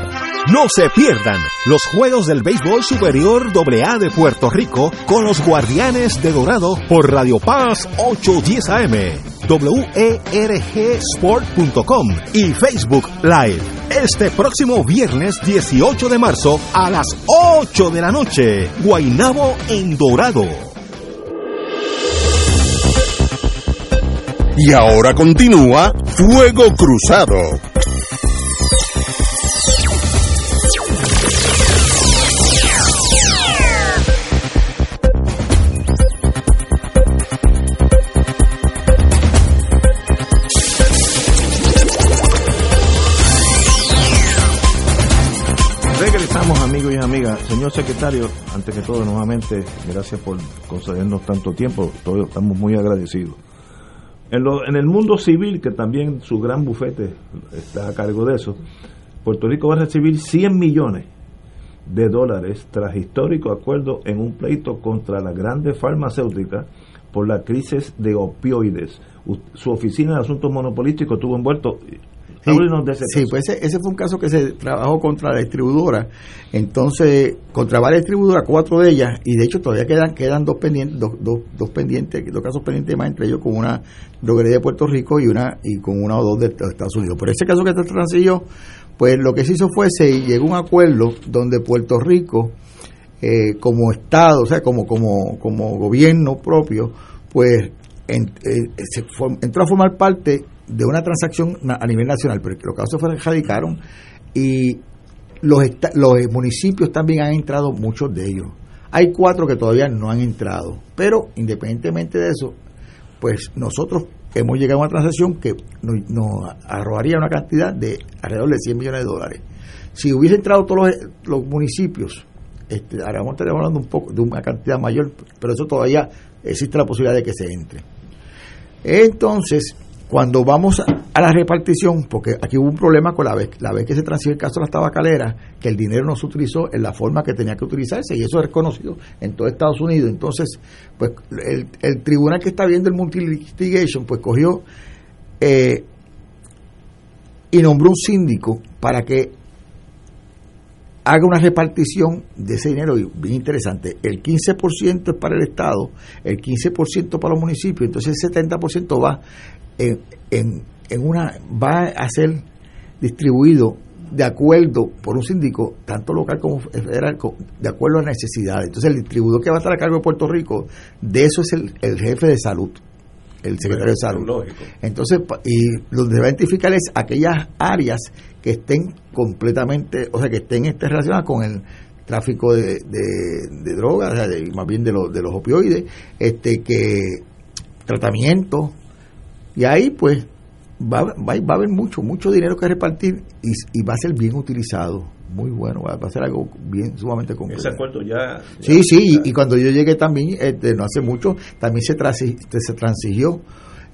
No se pierdan los Juegos del Béisbol Superior AA de Puerto Rico con los Guardianes de Dorado por Radio Paz 810 AM, WERGSport.com y Facebook Live. Este próximo viernes 18 de marzo a las 8 de la noche, Guainabo en Dorado. Y ahora continúa Fuego Cruzado. Señor secretario, antes que todo, nuevamente, gracias por concedernos tanto tiempo, todos estamos muy agradecidos. En, el mundo civil, que también su gran bufete está a cargo de eso, Puerto Rico va a recibir 100 millones de dólares tras histórico acuerdo en un pleito contra las grandes farmacéuticas por la crisis de opioides. Su oficina de asuntos monopolísticos estuvo envuelto Sí, pues ese, fue un caso que se trabajó contra la distribuidora. Entonces, contra varias distribuidoras, cuatro de ellas, y de hecho todavía quedan quedan dos pendientes, dos, dos, pendientes, dos casos pendientes más, entre ellos con una droguería de Puerto Rico y una y con una o dos de, Estados Unidos. Por ese caso que está transilló, pues lo que se hizo fue, se llegó a un acuerdo donde Puerto Rico, eh, como Estado, o sea, como, como, como gobierno propio, pues eh, se entró a formar parte de una transacción a nivel nacional, pero los casos se radicaron y los, los municipios también han entrado, muchos de ellos. Hay cuatro que todavía no han entrado, pero independientemente de eso, pues nosotros hemos llegado a una transacción que nos, arrojaría una cantidad de alrededor de 100 millones de dólares. Si hubiese entrado todos los, municipios, este, ahora hablando un poco de una cantidad mayor, pero eso todavía existe la posibilidad de que se entre. Entonces, cuando vamos a la repartición, porque aquí hubo un problema con la vez, la vez que se transfiere el caso de las tabacaleras, que el dinero no se utilizó en la forma que tenía que utilizarse, y eso es reconocido en todo Estados Unidos. Entonces, pues el, tribunal que está viendo el multi-litigation, pues cogió eh, y nombró un síndico para que haga una repartición de ese dinero bien interesante. El 15% es para el Estado, el 15% para los municipios, entonces el 70% va en, en, en una va a ser distribuido de acuerdo por un síndico, tanto local como federal, de acuerdo a necesidades. Entonces, el distribuidor que va a estar a cargo de Puerto Rico, de eso es el, el jefe de salud, el secretario de salud. Lógico. Entonces, y lo que va a identificar es aquellas áreas que estén completamente, o sea, que estén este, relacionadas con el tráfico de, de, de drogas, o sea, de- más bien de, los de los opioides, este que tratamiento, y ahí pues va, va, va a haber mucho, mucho dinero que repartir y, y va a ser bien utilizado. Muy bueno, va, a ser algo bien sumamente concreto. Ese acuerdo ya. Sí, ya- sí, y, y cuando yo llegué también, este, no hace mucho, también se, transi- se transigió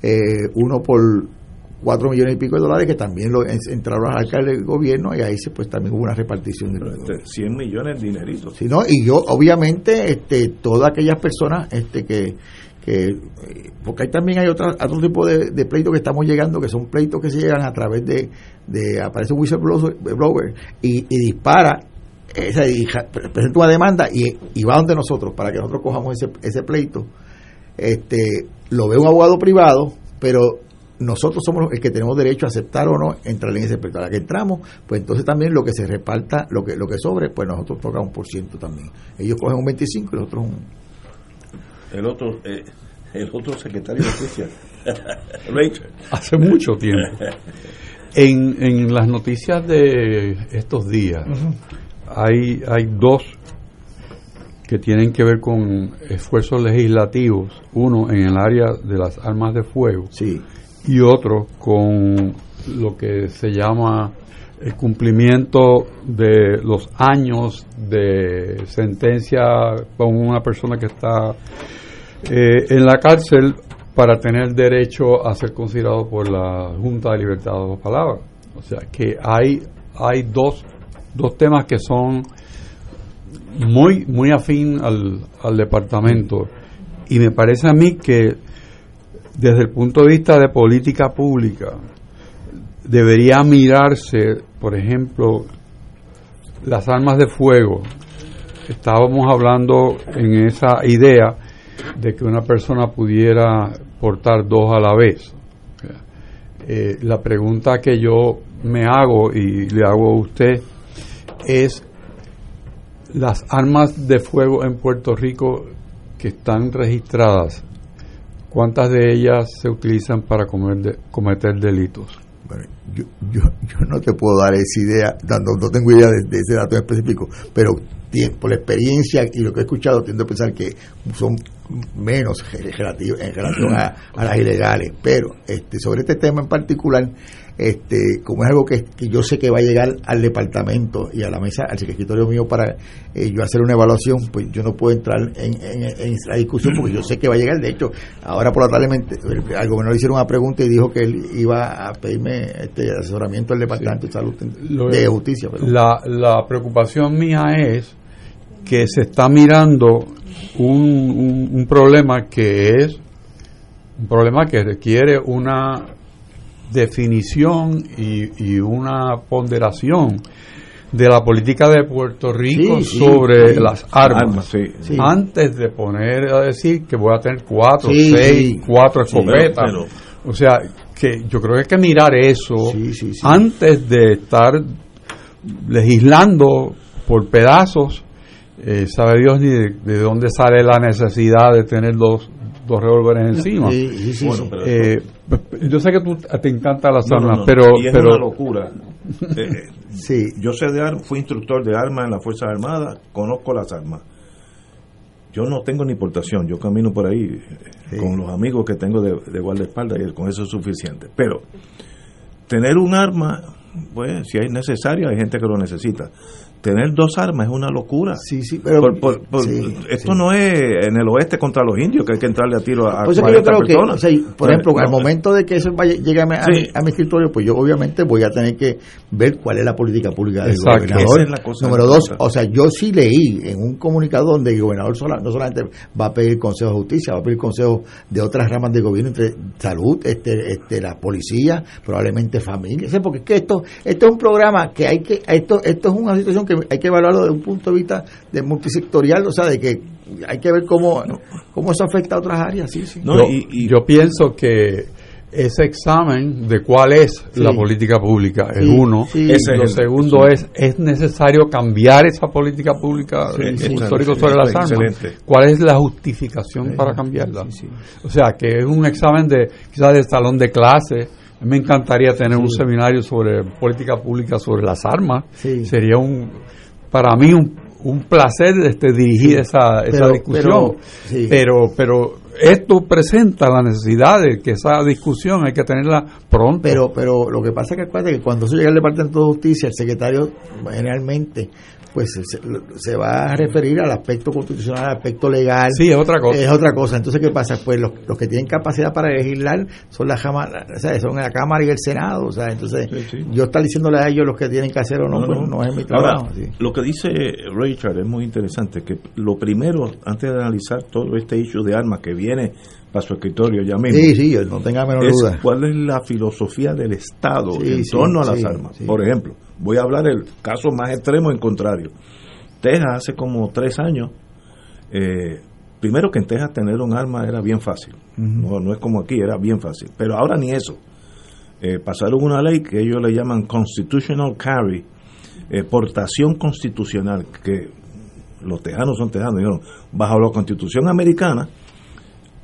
eh, uno por cuatro millones y pico de dólares que también lo en- entraron al alcalde del gobierno y ahí se pues también hubo una repartición de este, 100 millones de dineritos. Sí, ¿no? Y yo, obviamente, este, todas aquellas personas este, que, que porque también hay otra, otro tipo de, pleitos que estamos llegando, que son pleitos que se llegan a través de, de aparece un whistleblower blower y, y dispara, esa, presenta una demanda y, va donde nosotros para que nosotros cojamos ese, ese pleito. Este, lo ve un abogado privado, pero nosotros somos los que tenemos derecho a aceptar o no entrar en ese pleito. A la que entramos, pues entonces también lo que se reparta, lo que lo que sobre, pues nosotros tocamos un por ciento también. Ellos cogen un 25 y nosotros un... El otro, eh, el otro secretario de justicia. Rachel. Hace mucho tiempo. En, en las noticias de estos días hay, hay dos que tienen que ver con esfuerzos legislativos, uno en el área de las armas de fuego y otro con lo que se llama el cumplimiento de los años de sentencia con una persona que está eh, en la cárcel para tener derecho a ser considerado por la Junta de Libertad de las Palabras. O sea que hay, hay dos, dos temas que son muy, muy afín al, al departamento y me parece a mí que desde el punto de vista de política pública debería mirarse, por ejemplo, las armas de fuego. Estábamos hablando en esa idea de que una persona pudiera portar dos a la vez. Eh, la pregunta que yo me hago y le hago a usted es las armas de fuego en Puerto Rico que están registradas, ¿cuántas de ellas se utilizan para comer de- cometer delitos? Yo, yo, yo no te puedo dar esa idea, dando, no tengo idea de, ese dato específico, pero por la experiencia y lo que he escuchado, tiendo a pensar que son menos en relación a, a las ilegales. Pero este sobre este tema en particular, este como es algo que, que yo sé que va a llegar al departamento y a la mesa, al secretario mío para eh, yo hacer una evaluación, pues yo no puedo entrar en, en, en la discusión porque yo sé que va a llegar. De hecho, ahora por la tarde el- al gobernador le hicieron una pregunta y dijo que él iba a pedirme este asesoramiento del departamento de salud de justicia. La, la preocupación mía es que se está mirando un, un- un problema que es un problema que requiere una definición y, y una ponderación de la política de Puerto Rico Sí, sobre sí. las armas. Armas, sí, sí. Antes de poner a decir que voy a tener cuatro, Sí, seis, sí. cuatro Sí, escopetas. pero- o sea, que yo creo que hay que mirar eso antes de estar legislando por pedazos. Eh, sabe Dios ni de, de dónde sale la necesidad de tener dos, dos revólveres encima. Sí, sí, sí, Bueno, sí. pero Eh, yo sé que tú, te encantan las No, armas, no. pero, y es pero una locura. Eh, eh, Yo sé de armas, fui instructor de armas en las Fuerzas Armadas, conozco las armas. Yo no tengo ni portación, yo camino por ahí eh, con los amigos que tengo de, de guardaespaldas y con eso es suficiente. Pero tener un arma, pues si es necesario, hay gente que lo necesita. Tener dos armas es una locura. Sí, sí, pero Por- por- por- esto no es en el oeste contra los indios que hay que entrarle a tiro a Pues 40 creo que, o sea, por ejemplo, al no, momento de que eso vaya, llegue a Sí. mi, a mi escritorio, pues yo obviamente voy a tener que ver cuál es la política pública del Exacto. gobernador. Es la cosa Número dos, o sea, yo sí leí en un comunicado donde el gobernador sola- no solamente va a pedir consejo de justicia, va a pedir consejo de otras ramas de gobierno, entre salud, este, este, la policía, probablemente familia, porque es que esto, esto es un programa que hay que, esto, esto es una situación que hay que evaluarlo desde un punto de vista de multisectorial, o sea, de que hay que ver cómo, cómo eso afecta a otras áreas, sí, sí. No, yo, y- y- yo pienso que ese examen de cuál es Sí. la política pública es Sí, uno. sí. Ese Lo es segundo sí. es, ¿es necesario cambiar esa política pública sí, histórico sí, sobre las excelente. armas? ¿Cuál es la justificación para cambiarla? O sea, que es un examen de quizás de salón de clase. Me encantaría tener un seminario sobre política pública sobre las armas. Sí. Sería un para mí un, un placer este, dirigir esa, esa Pero- discusión. pero- pero, pero esto presenta la necesidad de que esa discusión hay que tenerla pronto. Pero, pero lo que pasa es que que cuando eso llega al Departamento de Justicia, el secretario generalmente pues se, se va a referir al aspecto constitucional, al aspecto legal. Sí, es otra cosa. Es otra cosa. Entonces, ¿qué pasa? Pues los, los que tienen capacidad para legislar son la, o sea, son la Cámara y el Senado. O sea, entonces, Sí, sí. yo estar diciéndole a ellos los que tienen que hacer o no, No, pues no. no es mi Ahora, trabajo. sí. lo que dice Richard es muy interesante, que lo primero, antes de analizar todo este issue de armas que viene para su escritorio ya mismo, Sí, sí, no tenga es duda. cuál es la filosofía del Estado en torno a las armas. Por ejemplo, voy a hablar del caso más extremo en contrario. Texas hace como tres años, eh, primero que en Texas tener un arma era bien fácil, no, no es como aquí, era bien fácil, pero ahora ni eso. Eh, pasaron una ley que ellos le llaman constitutional carry, eh, portación constitucional, que los tejanos son tejanos, dijeron, bajo la constitución americana,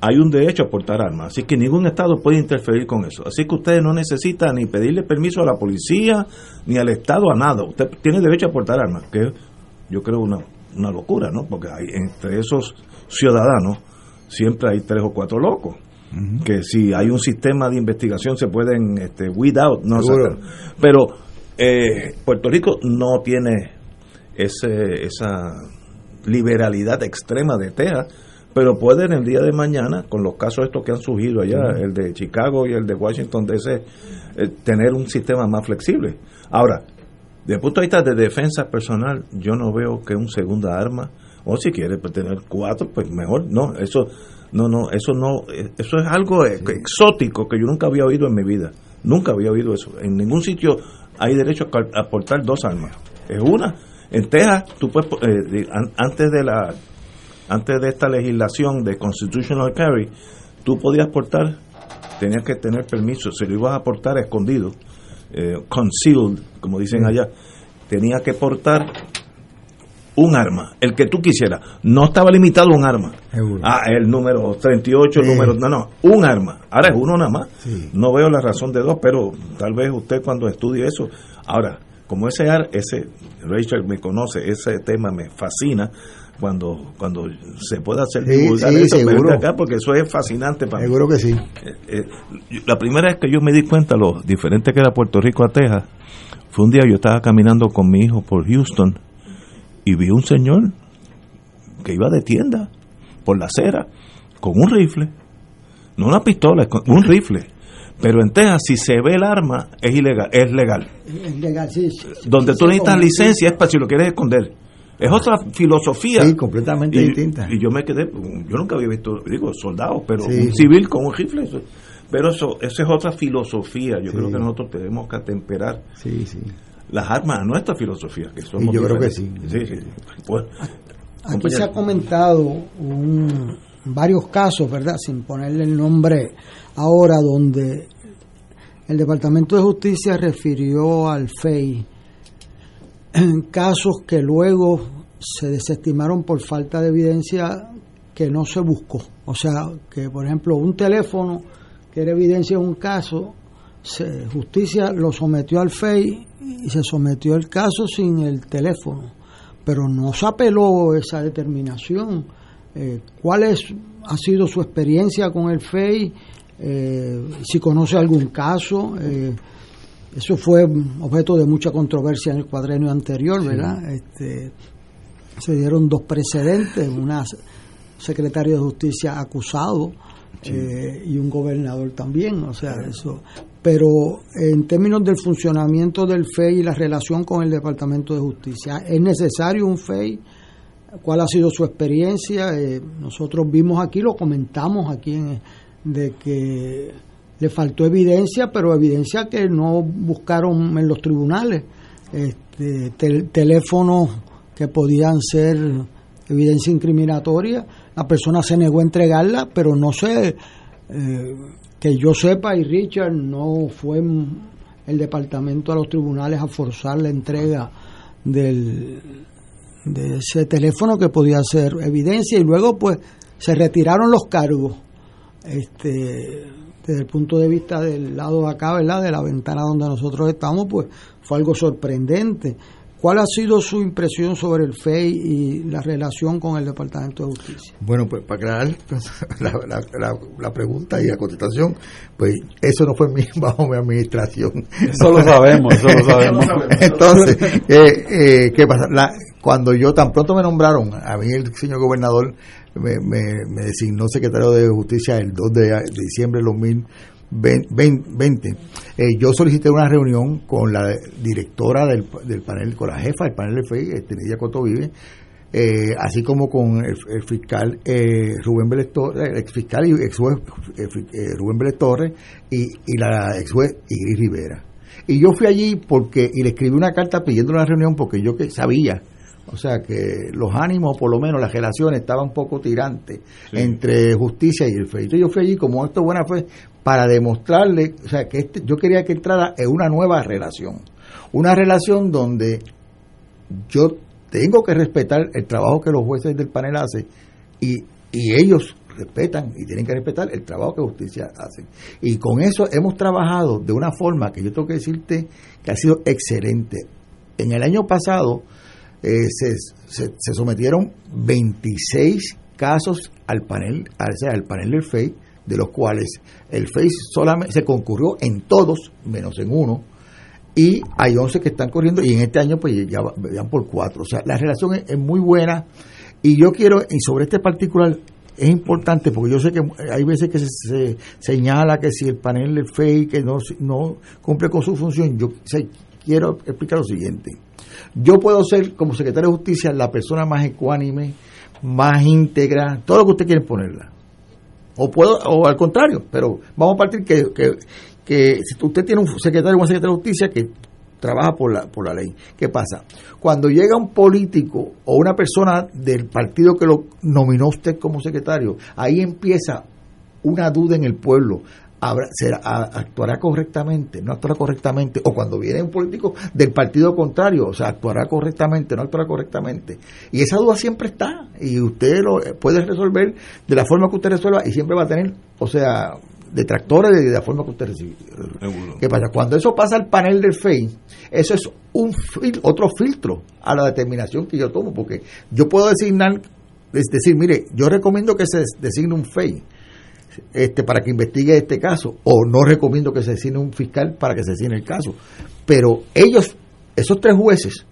hay un derecho a portar armas, así que ningún estado puede interferir con eso. Así que ustedes no necesitan ni pedirle permiso a la policía ni al estado a nada. Usted tiene derecho a portar armas, que yo creo una, una locura, ¿no? Porque hay, entre esos ciudadanos siempre hay tres o cuatro locos. Que si hay un sistema de investigación se pueden este, weed out, no Seguro. sacar. Pero eh, Puerto Rico no tiene ese, esa liberalidad extrema de Texas, pero pueden el día de mañana, con los casos estos que han surgido allá, el de Chicago y el de Washington DC, eh, tener un sistema más flexible. Ahora, desde el punto de vista de defensa personal, yo no veo que un segunda arma, o si quiere pues, tener cuatro, pues mejor, no, eso no, no, eso no, eh, eso es algo eh, exótico que yo nunca había oído en mi vida, nunca había oído eso. En ningún sitio hay derecho a, portar dos armas, es una. En Texas, tú puedes, eh, antes de la, antes de esta legislación de constitutional carry, tú podías portar, tenías que tener permiso, si lo ibas a portar escondido, eh, concealed, como dicen allá, tenía que portar un arma, el que tú quisieras. No estaba limitado a un arma. Seguro. Ah, el número 38, el Sí. número... No, no, un arma. Ahora es uno nada más. Sí. No veo la razón de dos, pero tal vez usted cuando estudie eso... Ahora, como ese ar, ese Rachel me conoce, ese tema me fascina cuando cuando se puede hacer Sí, divulgar sí, eso, acá porque eso es fascinante para mí. Seguro que sí. Eh, eh, la primera vez que yo me di cuenta lo diferente que era Puerto Rico a Texas fue un día yo estaba caminando con mi hijo por Houston y vi un señor que iba de tienda por la acera con un rifle, no una pistola, con un rifle. Pero en Texas si se ve el arma es ilegal, es legal. Es legal, sí, sí, sí. Donde tú necesitas licencia es para si lo quieres esconder. Es otra filosofía. Sí, completamente y, distinta. Y yo me quedé, yo nunca había visto, digo, soldados, pero Sí, un civil con un rifle. eso- Pero eso, esa es otra filosofía. Yo Sí. creo que nosotros tenemos que atemperar Sí, sí. las armas a nuestra filosofía. Que somos Y yo creo que. Sí, sí. Pues, Aquí se ha comentado un- varios casos, ¿verdad? Sin ponerle el nombre ahora, donde el Departamento de Justicia refirió al FEI casos que luego se desestimaron por falta de evidencia que no se buscó. O sea, que por ejemplo un teléfono que era evidencia en un caso, se, justicia lo sometió al FEI y se sometió el caso sin el teléfono, pero no se apeló esa determinación. Eh, ¿Cuál ha sido su experiencia con el FEI? Eh, si conoce algún caso, eh, eso fue objeto de mucha controversia en el cuadrenio anterior, ¿verdad? Este, se dieron dos precedentes, una secretario de justicia acusado eh, y un gobernador también, o sea, eso. Pero en términos del funcionamiento del FEI y la relación con el Departamento de Justicia, ¿es necesario un FEI? ¿Cuál ha sido su experiencia? Eh, nosotros vimos aquí, lo comentamos aquí, de que le faltó evidencia, pero evidencia que no buscaron en los tribunales, este, teléfonos que podían ser evidencia incriminatoria, la persona se negó a entregarla, pero no sé, eh, que yo sepa, y Richard no fue el departamento a los tribunales a forzar la entrega del, de ese teléfono que podía ser evidencia y luego pues se retiraron los cargos este desde el punto de vista del lado de acá, ¿verdad? De la ventana donde nosotros estamos, pues fue algo sorprendente. ¿Cuál ha sido su impresión sobre el FEI y la relación con el Departamento de Justicia? Bueno, pues para aclarar la, pregunta y la contestación, pues eso no fue bajo mi administración. Eso lo sabemos, eso lo sabemos. Entonces, eh, eh, ¿qué pasa? cuando yo tan pronto me nombraron, a mí el señor gobernador me, me, designó secretario de Justicia el 2 de, diciembre de 2020. Eh, yo solicité una reunión con la directora del, del panel, con la jefa del panel de FEI, este, Nidia eh, así como con el, fiscal eh, Rubén Vélez Torres, el ex fiscal y ex juez eh, Rubén Vélez Torres y, y la ex juez Iris Rivera. Y yo fui allí porque, y le escribí una carta pidiendo una reunión porque yo que sabía o sea que los ánimos, por lo menos las relaciones, estaban un poco tirantes entre justicia y el fe. Entonces yo fui allí como esto buena fe para demostrarle, o sea, que este, yo quería que entrara en una nueva relación. Una relación donde yo tengo que respetar el trabajo que los jueces del panel hacen y, y ellos respetan y tienen que respetar el trabajo que justicia hace. Y con eso hemos trabajado de una forma que yo tengo que decirte que ha sido excelente. En el año pasado, eh, se, se, sometieron 26 casos al panel, al, al panel del FEI, de los cuales el FEI solamente se concurrió en todos, menos en uno, y hay 11 que están corriendo, y en este año pues ya van por cuatro. O sea, la relación es, muy buena, y yo quiero, y sobre este particular, es importante porque yo sé que hay veces que se, señala que si el panel del FEI que no, no cumple con su función, yo quiero explicar lo siguiente yo puedo ser, como secretario de Justicia, la persona más ecuánime, más íntegra, todo lo que usted quiere ponerla. O puedo, o al contrario, pero vamos a partir que, que, si usted tiene un secretario o una secretaria de Justicia que trabaja por la, por la ley. ¿Qué pasa? Cuando llega un político o una persona del partido que lo nominó usted como secretario, ahí empieza una duda en el pueblo será, actuará correctamente, no actuará correctamente, o cuando viene un político del partido contrario, o sea, actuará correctamente, no actuará correctamente. Y esa duda siempre está, y usted lo puede resolver de la forma que usted resuelva, y siempre va a tener, o sea, detractores de, la forma que usted recibe. ¿Qué pasa? Cuando eso pasa al panel del FEI, eso es un otro filtro a la determinación que yo tomo, porque yo puedo designar, es decir, mire, yo recomiendo que se designe un FEI este, para que investigue este caso, o no recomiendo que se designe un fiscal para que se designe el caso. Pero ellos, esos tres jueces,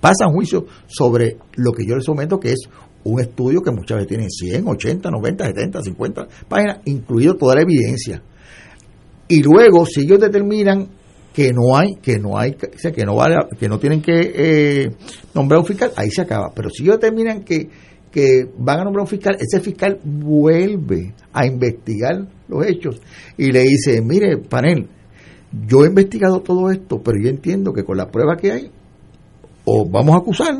pasan juicio sobre lo que yo les someto, que es un estudio que muchas veces tiene 100, 80, 90, 70, 50 páginas, incluido toda la evidencia. Y luego, si ellos determinan que no hay, que no hay, o sea, que no vale, que no tienen que eh, nombrar un fiscal, ahí se acaba. Pero si ellos determinan que que van a nombrar un fiscal, ese fiscal vuelve a investigar los hechos y le dice, mire, panel, yo he investigado todo esto, pero yo entiendo que con la prueba que hay, o vamos a acusar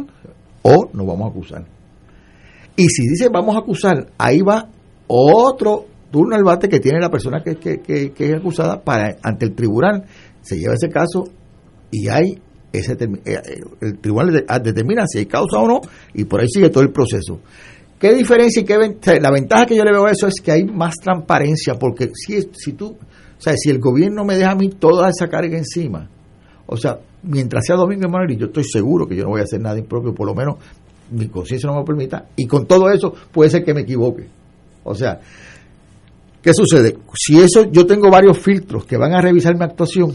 o no vamos a acusar. Y si dice vamos a acusar, ahí va otro turno al bate que tiene la persona que, que es acusada para ante el tribunal. Se lleva ese caso y hay ese, eh, el tribunal ah, determina si hay causa o no y por ahí sigue todo el proceso. ¿Qué diferencia y qué la ventaja que yo le veo a eso es que hay más transparencia porque si, si tú, o sea, si el gobierno me deja a mí toda esa carga encima, o sea, mientras sea Domingo Manuel, yo estoy seguro que yo no voy a hacer nada impropio, por lo menos mi conciencia no me permita, y con todo eso puede ser que me equivoque. O sea, ¿qué sucede? Si eso yo tengo varios filtros que van a revisar mi actuación,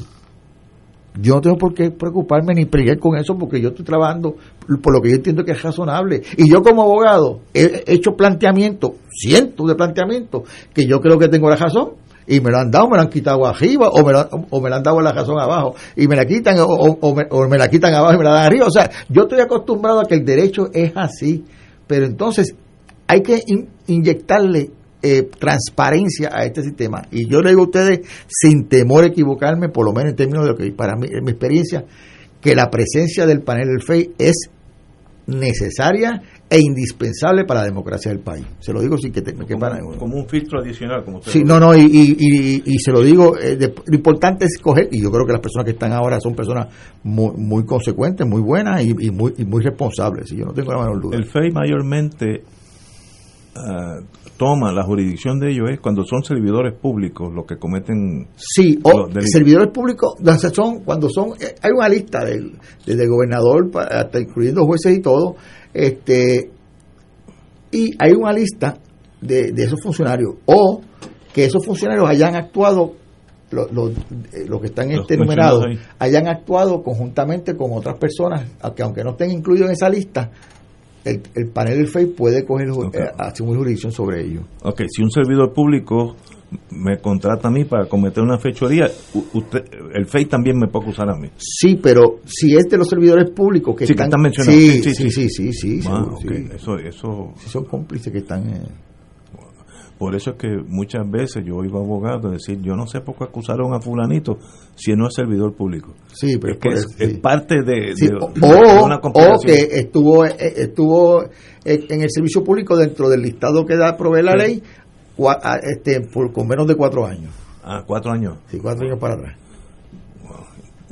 Yo no tengo por qué preocuparme ni pelear con eso porque yo estoy trabajando por lo que yo entiendo que es razonable. Y yo como abogado he hecho planteamientos, cientos de planteamientos, que yo creo que tengo la razón y me lo han dado, me lo han quitado arriba o me lo, o me lo han dado la razón abajo y me la quitan o, o, me, o, me, la quitan abajo y me la dan arriba. O sea, yo estoy acostumbrado a que el derecho es así, pero entonces hay que in, inyectarle eh, transparencia a este sistema. Y yo le digo a ustedes, sin temor a equivocarme, por lo menos en términos de lo que para mí, en mi experiencia, que la presencia del panel del FEI es necesaria e indispensable para la democracia del país. Se lo digo sin que, te, que como, para, como, un filtro adicional, como usted Sí, no, no, y, y, y, se lo digo, eh, de, lo importante es coger, y yo creo que las personas que están ahora son personas muy, muy consecuentes, muy buenas y, muy, y muy responsables, y yo no tengo la menor duda. El FEI mayormente uh, toma la jurisdicción de ellos es cuando son servidores públicos los que cometen sí o servidores públicos son cuando son eh, hay una lista del, desde el gobernador hasta incluyendo jueces y todo este y hay una lista de, de esos funcionarios o que esos funcionarios hayan actuado los, los, los que están este numerados hayan actuado conjuntamente con otras personas que aunque no estén incluidos en esa lista el, el, panel del FEI puede coger okay. eh, asumir jurisdicción sobre ello. Ok, si un servidor público me contrata a mí para cometer una fechoría, usted, el FEI también me puede acusar a mí. Sí, pero si es de los servidores públicos que, sí, están, que están mencionados. Sí, sí, sí, sí, sí, sí, seguro, okay. sí. Eso, eso... Sí, son cómplices que están... Eh, por eso es que muchas veces yo oigo abogados decir, yo no sé por qué acusaron a fulanito si no es servidor público. Sí, pero es, que es, sí. es parte de, sí, de, o, de una o que estuvo estuvo en el servicio público dentro del listado que da provee la ley este por, con menos de cuatro años. Ah, cuatro años. Sí, cuatro años para atrás. Wow,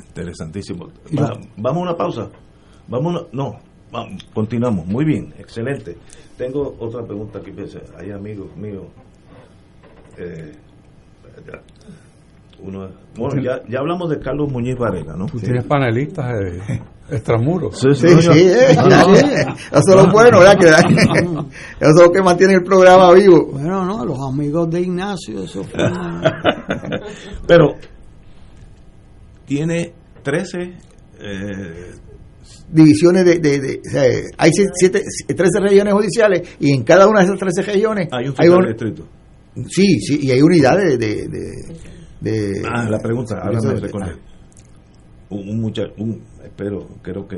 interesantísimo. Va, vamos a una pausa. Vamos a no, vamos, continuamos. Muy bien, excelente. Tengo otra pregunta aquí. Hay amigos míos. Eh, uno, bueno, ya, ya hablamos de Carlos Muñiz Varela, ¿no? Tú tienes panelistas eh, extramuros. Sí, sí, sí, sí, eh, no, no. sí. Eso es lo bueno, ¿verdad? Que, eso es lo que mantiene el programa vivo. Bueno, no, los amigos de Ignacio, eso fue. Pero tiene 13 eh, divisiones de, de, de o sea, hay siete, 13 regiones judiciales y en cada una de esas 13 regiones hay un, hay un distrito. Sí, sí, y hay unidades de, de, de ah, la pregunta, háblame él. Un, un muchacho, un, espero, creo que,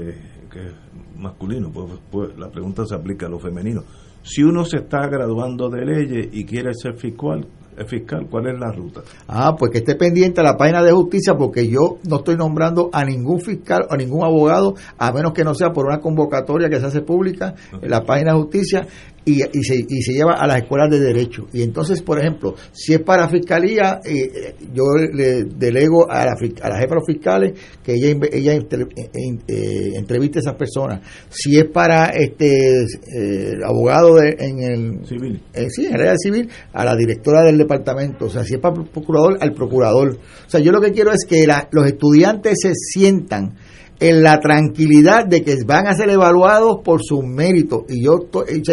que es masculino, pues, pues la pregunta se aplica a lo femenino. Si uno se está graduando de leyes y quiere ser fiscal, fiscal, ¿cuál es la ruta? Ah, pues que esté pendiente a la página de justicia porque yo no estoy nombrando a ningún fiscal o a ningún abogado a menos que no sea por una convocatoria que se hace pública en la página de justicia y, y, se, y se lleva a las escuelas de derecho. Y entonces, por ejemplo, si es para fiscalía, eh, yo le delego a la, a la jefa de los fiscales que ella, ella entre, eh, entreviste a esas personas. Si es para este eh, abogado de, en el civil, eh, sí, en el área civil, a la directora del departamento. O sea, si es para el procurador, al procurador. O sea, yo lo que quiero es que la, los estudiantes se sientan en la tranquilidad de que van a ser evaluados por sus méritos y yo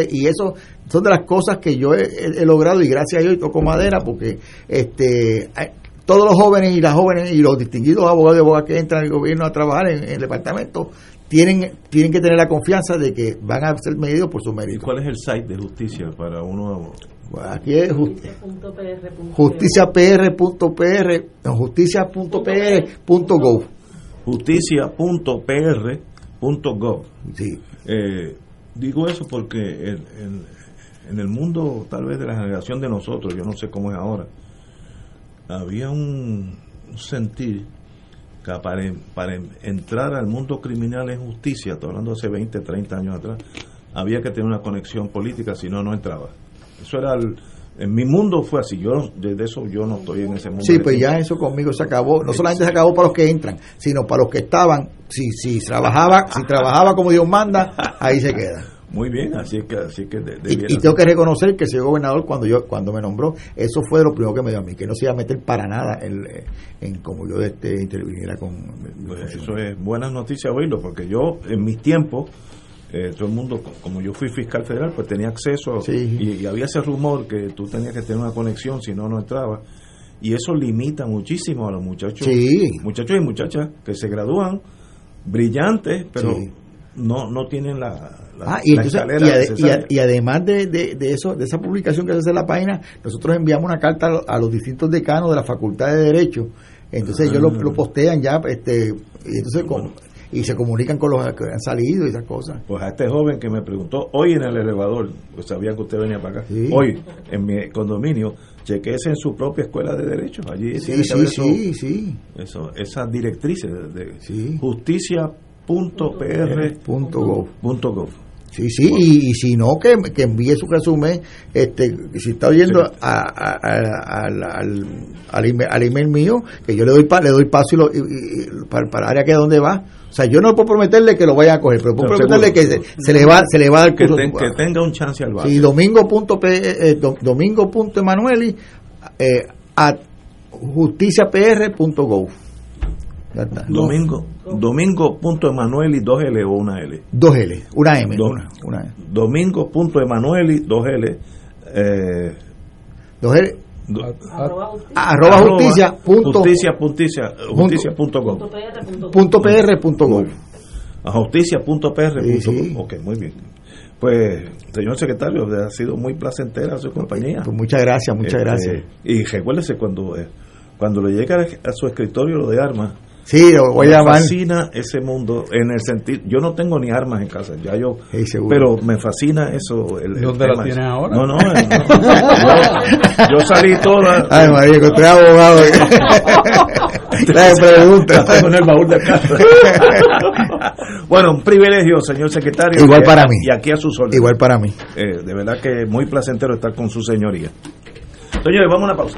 y eso son de las cosas que yo he, he logrado y gracias a Dios toco madera porque este todos los jóvenes y las jóvenes y los distinguidos abogados y abogadas que entran al gobierno a trabajar en, en el departamento tienen tienen que tener la confianza de que van a ser medidos por sus méritos. ¿Y cuál es el site de justicia para uno bueno, aquí es justiciapr.pr justicia.pr.gov justicia.pr.gov. Sí. Eh, digo eso porque en, en, en, el mundo, tal vez de la generación de nosotros, yo no sé cómo es ahora, había un, un sentir que para, para, entrar al mundo criminal en justicia, estoy hablando hace 20, 30 años atrás, había que tener una conexión política, si no, no entraba. Eso era el, en mi mundo fue así, yo de eso yo no estoy en ese mundo. Sí, pues ya eso conmigo se acabó, no solamente se acabó para los que entran, sino para los que estaban, si si trabajaba, si trabajaba como Dios manda, ahí se queda. Muy bien, así que así que de, de y, y, tengo que reconocer que ese gobernador cuando yo cuando me nombró, eso fue lo primero que me dio a mí, que no se iba a meter para nada en, en como yo este interviniera con pues eso es buenas noticias oírlo, porque yo en mis tiempos eh, todo el mundo, como yo fui fiscal federal, pues tenía acceso sí. y, y, había ese rumor que tú tenías que tener una conexión, si no, no entraba. y eso limita muchísimo a los muchachos, Sí. muchachos y muchachas que se gradúan brillantes, pero Sí. no no tienen la, la, Ah, y, la entonces, escalera y, ade- y necesaria. a- y además de, de, de eso, de esa publicación que se hace en la página, nosotros enviamos una carta a, lo- a los distintos decanos de la Facultad de Derecho. Entonces ellos lo, Ah. lo postean ya, este, y entonces con- y se comunican con los que han salido y esas cosas. Pues a este joven que me preguntó hoy en el elevador, pues sabían que usted venía para acá, Sí. hoy en mi condominio, chequeese en su propia escuela de derecho, allí Sí, sí, haber sí, eso- sí. eso, esas directrices de, de Sí. justicia.pr.gov. Sí, sí, y, y si no, que, que envíe su resumen, este, si está oyendo Sí. a- a- a- al, al, al email, al email mío, que yo le doy pa- le doy paso y lo- y- y- para, para el área que es donde va. O sea, yo no puedo prometerle que lo vaya a coger, pero puedo No, prometerle seguro. que se, se le va se le va a dar que, curso. ten- que tenga un chance al bate. Sí, domingo.p, eh, do- domingo.emanueli eh, at justiciapr.gov. Está. Domingo, domingo.emanueli 2L o una L. Dos L, una M, Dos. una, una M. Domingo.emanueli 2L. Eh, Dos L, do- arroba justicia punto, justicia, justicia, justicia punto gov. punto pr punto gov. A justicia.pr. Sí, sí. Ok, muy bien. Pues, señor secretario, ha sido muy placentera su compañía. Pues muchas gracias, muchas Este, gracias. Y recuérdese, cuando, eh, cuando le llega a su escritorio lo de armas, Sí, lo voy a me llamar. fascina ese mundo en el sentido yo no tengo ni armas en casa ya yo Sí, pero me fascina eso el, el ¿Dónde la tienes ahora? no no, eh, no. yo, yo salí toda Ay, María, es abogado. La pregunta. en el baúl de casa bueno un privilegio señor secretario Igual para mí. y aquí a sus órdenes Igual para mí. Eh, de verdad que muy placentero estar con su señoría señores vamos a una pausa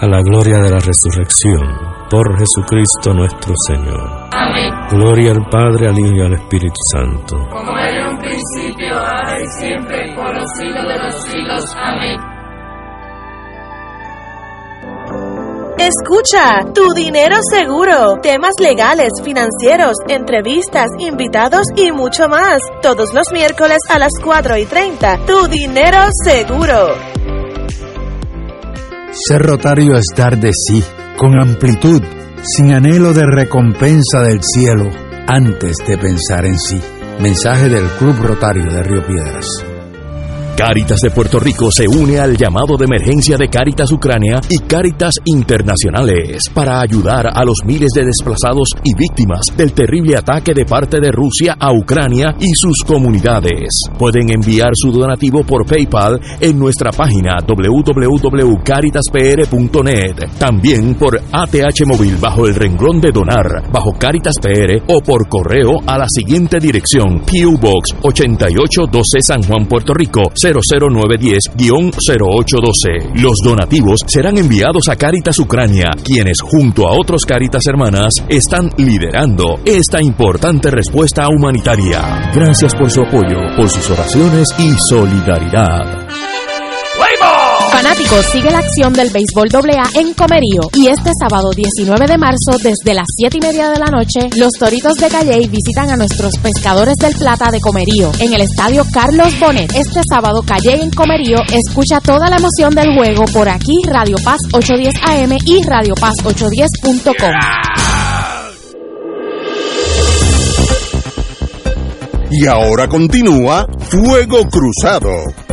a la gloria de la resurrección, por Jesucristo nuestro Señor. Amén. Gloria al Padre, al Hijo y al Espíritu Santo. Como era en un principio, ahora y siempre, por los siglos de los siglos. Amén. Escucha, tu dinero seguro, temas legales, financieros, entrevistas, invitados y mucho más. Todos los miércoles a las 4 y 30. Tu dinero seguro. Ser rotario es dar de sí, con amplitud, sin anhelo de recompensa del cielo, antes de pensar en sí. Mensaje del Club Rotario de Río Piedras. Cáritas de Puerto Rico se une al llamado de emergencia de Cáritas Ucrania y Cáritas Internacionales para ayudar a los miles de desplazados y víctimas del terrible ataque de parte de Rusia a Ucrania y sus comunidades. Pueden enviar su donativo por PayPal en nuestra página www.caritaspr.net, también por ATH móvil bajo el renglón de donar, bajo Caritas PR o por correo a la siguiente dirección: PO Box 8812 San Juan, Puerto Rico 00910-0812. Los donativos serán enviados a Caritas Ucrania, quienes junto a otros Caritas hermanas están liderando esta importante respuesta humanitaria. Gracias por su apoyo, por sus oraciones y solidaridad. Fanáticos, sigue la acción del béisbol AA en Comerío. Y este sábado 19 de marzo, desde las 7 y media de la noche, los Toritos de Calley visitan a nuestros pescadores del Plata de Comerío en el estadio Carlos Bonet. Este sábado, Calley en Comerío, escucha toda la emoción del juego por aquí, Radio Paz 810 AM y Radio Paz 810.com. Y ahora continúa Fuego Cruzado.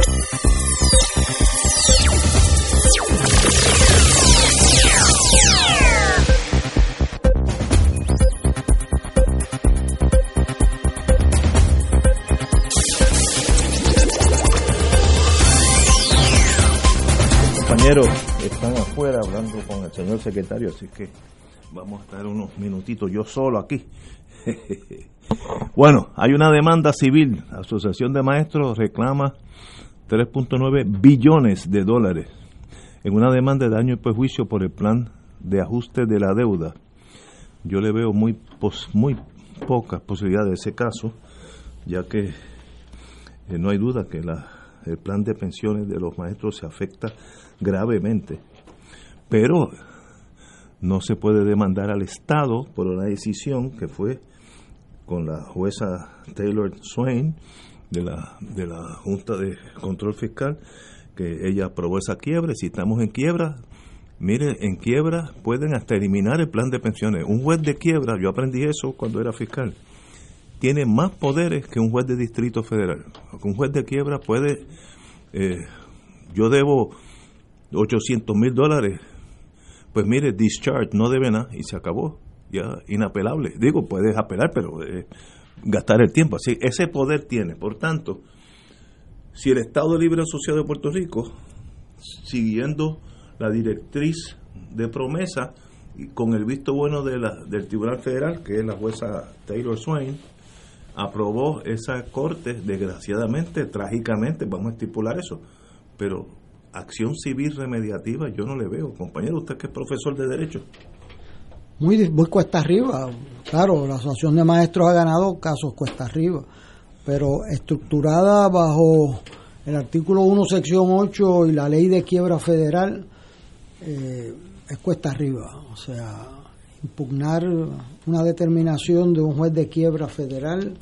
Compañeros están afuera hablando con el señor secretario, así que vamos a estar unos minutitos yo solo aquí. bueno, hay una demanda civil. La Asociación de Maestros reclama 3.9 billones de dólares en una demanda de daño y perjuicio por el plan de ajuste de la deuda. Yo le veo muy, pos, muy pocas posibilidades de ese caso, ya que eh, no hay duda que la, el plan de pensiones de los maestros se afecta gravemente. Pero no se puede demandar al Estado por una decisión que fue con la jueza Taylor Swain de la, de la Junta de Control Fiscal, que ella aprobó esa quiebra. Si estamos en quiebra, mire, en quiebra pueden hasta eliminar el plan de pensiones. Un juez de quiebra, yo aprendí eso cuando era fiscal, tiene más poderes que un juez de distrito federal. Un juez de quiebra puede, eh, yo debo 800 mil dólares, pues mire, discharge, no debe nada y se acabó, ya inapelable. Digo, puedes apelar, pero eh, gastar el tiempo. Así, ese poder tiene. Por tanto, si el Estado Libre Asociado de Puerto Rico, siguiendo la directriz de promesa y con el visto bueno de la, del Tribunal Federal, que es la jueza Taylor Swain, aprobó esa corte, desgraciadamente, trágicamente, vamos a estipular eso, pero acción civil remediativa yo no le veo. Compañero, usted que es profesor de Derecho. Muy, muy cuesta arriba. Claro, la Asociación de Maestros ha ganado casos cuesta arriba, pero estructurada bajo el artículo 1, sección 8 y la ley de quiebra federal, eh, es cuesta arriba. O sea, impugnar una determinación de un juez de quiebra federal.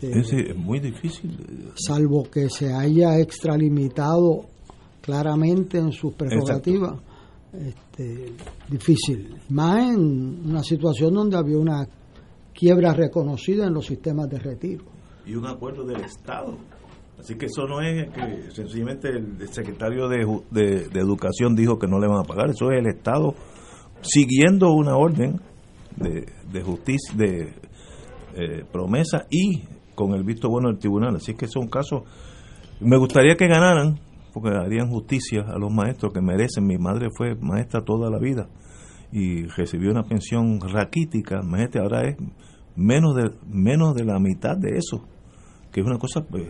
Este, es muy difícil. Salvo que se haya extralimitado claramente en sus prerrogativas, este, difícil. Más en una situación donde había una quiebra reconocida en los sistemas de retiro. Y un acuerdo del Estado. Así que eso no es que sencillamente el secretario de, de, de Educación dijo que no le van a pagar, eso es el Estado siguiendo una orden de, de justicia, de eh, promesa y con el visto bueno del tribunal. Así que son casos. Me gustaría que ganaran, porque harían justicia a los maestros que merecen. Mi madre fue maestra toda la vida y recibió una pensión raquítica. Imagínate, ahora es menos de, menos de la mitad de eso, que es una cosa pues,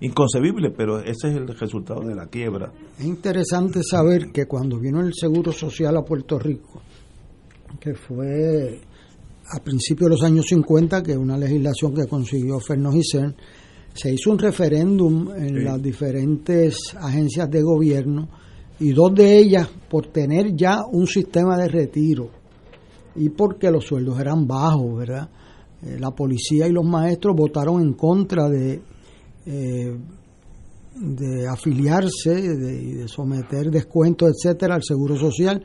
inconcebible, pero ese es el resultado de la quiebra. Es interesante saber que cuando vino el Seguro Social a Puerto Rico, que fue a principios de los años 50, que es una legislación que consiguió Fernández Hissén, se hizo un referéndum en sí. las diferentes agencias de gobierno y dos de ellas por tener ya un sistema de retiro y porque los sueldos eran bajos, ¿verdad? Eh, la policía y los maestros votaron en contra de, eh, de afiliarse de, y de someter descuentos, etcétera, al seguro social.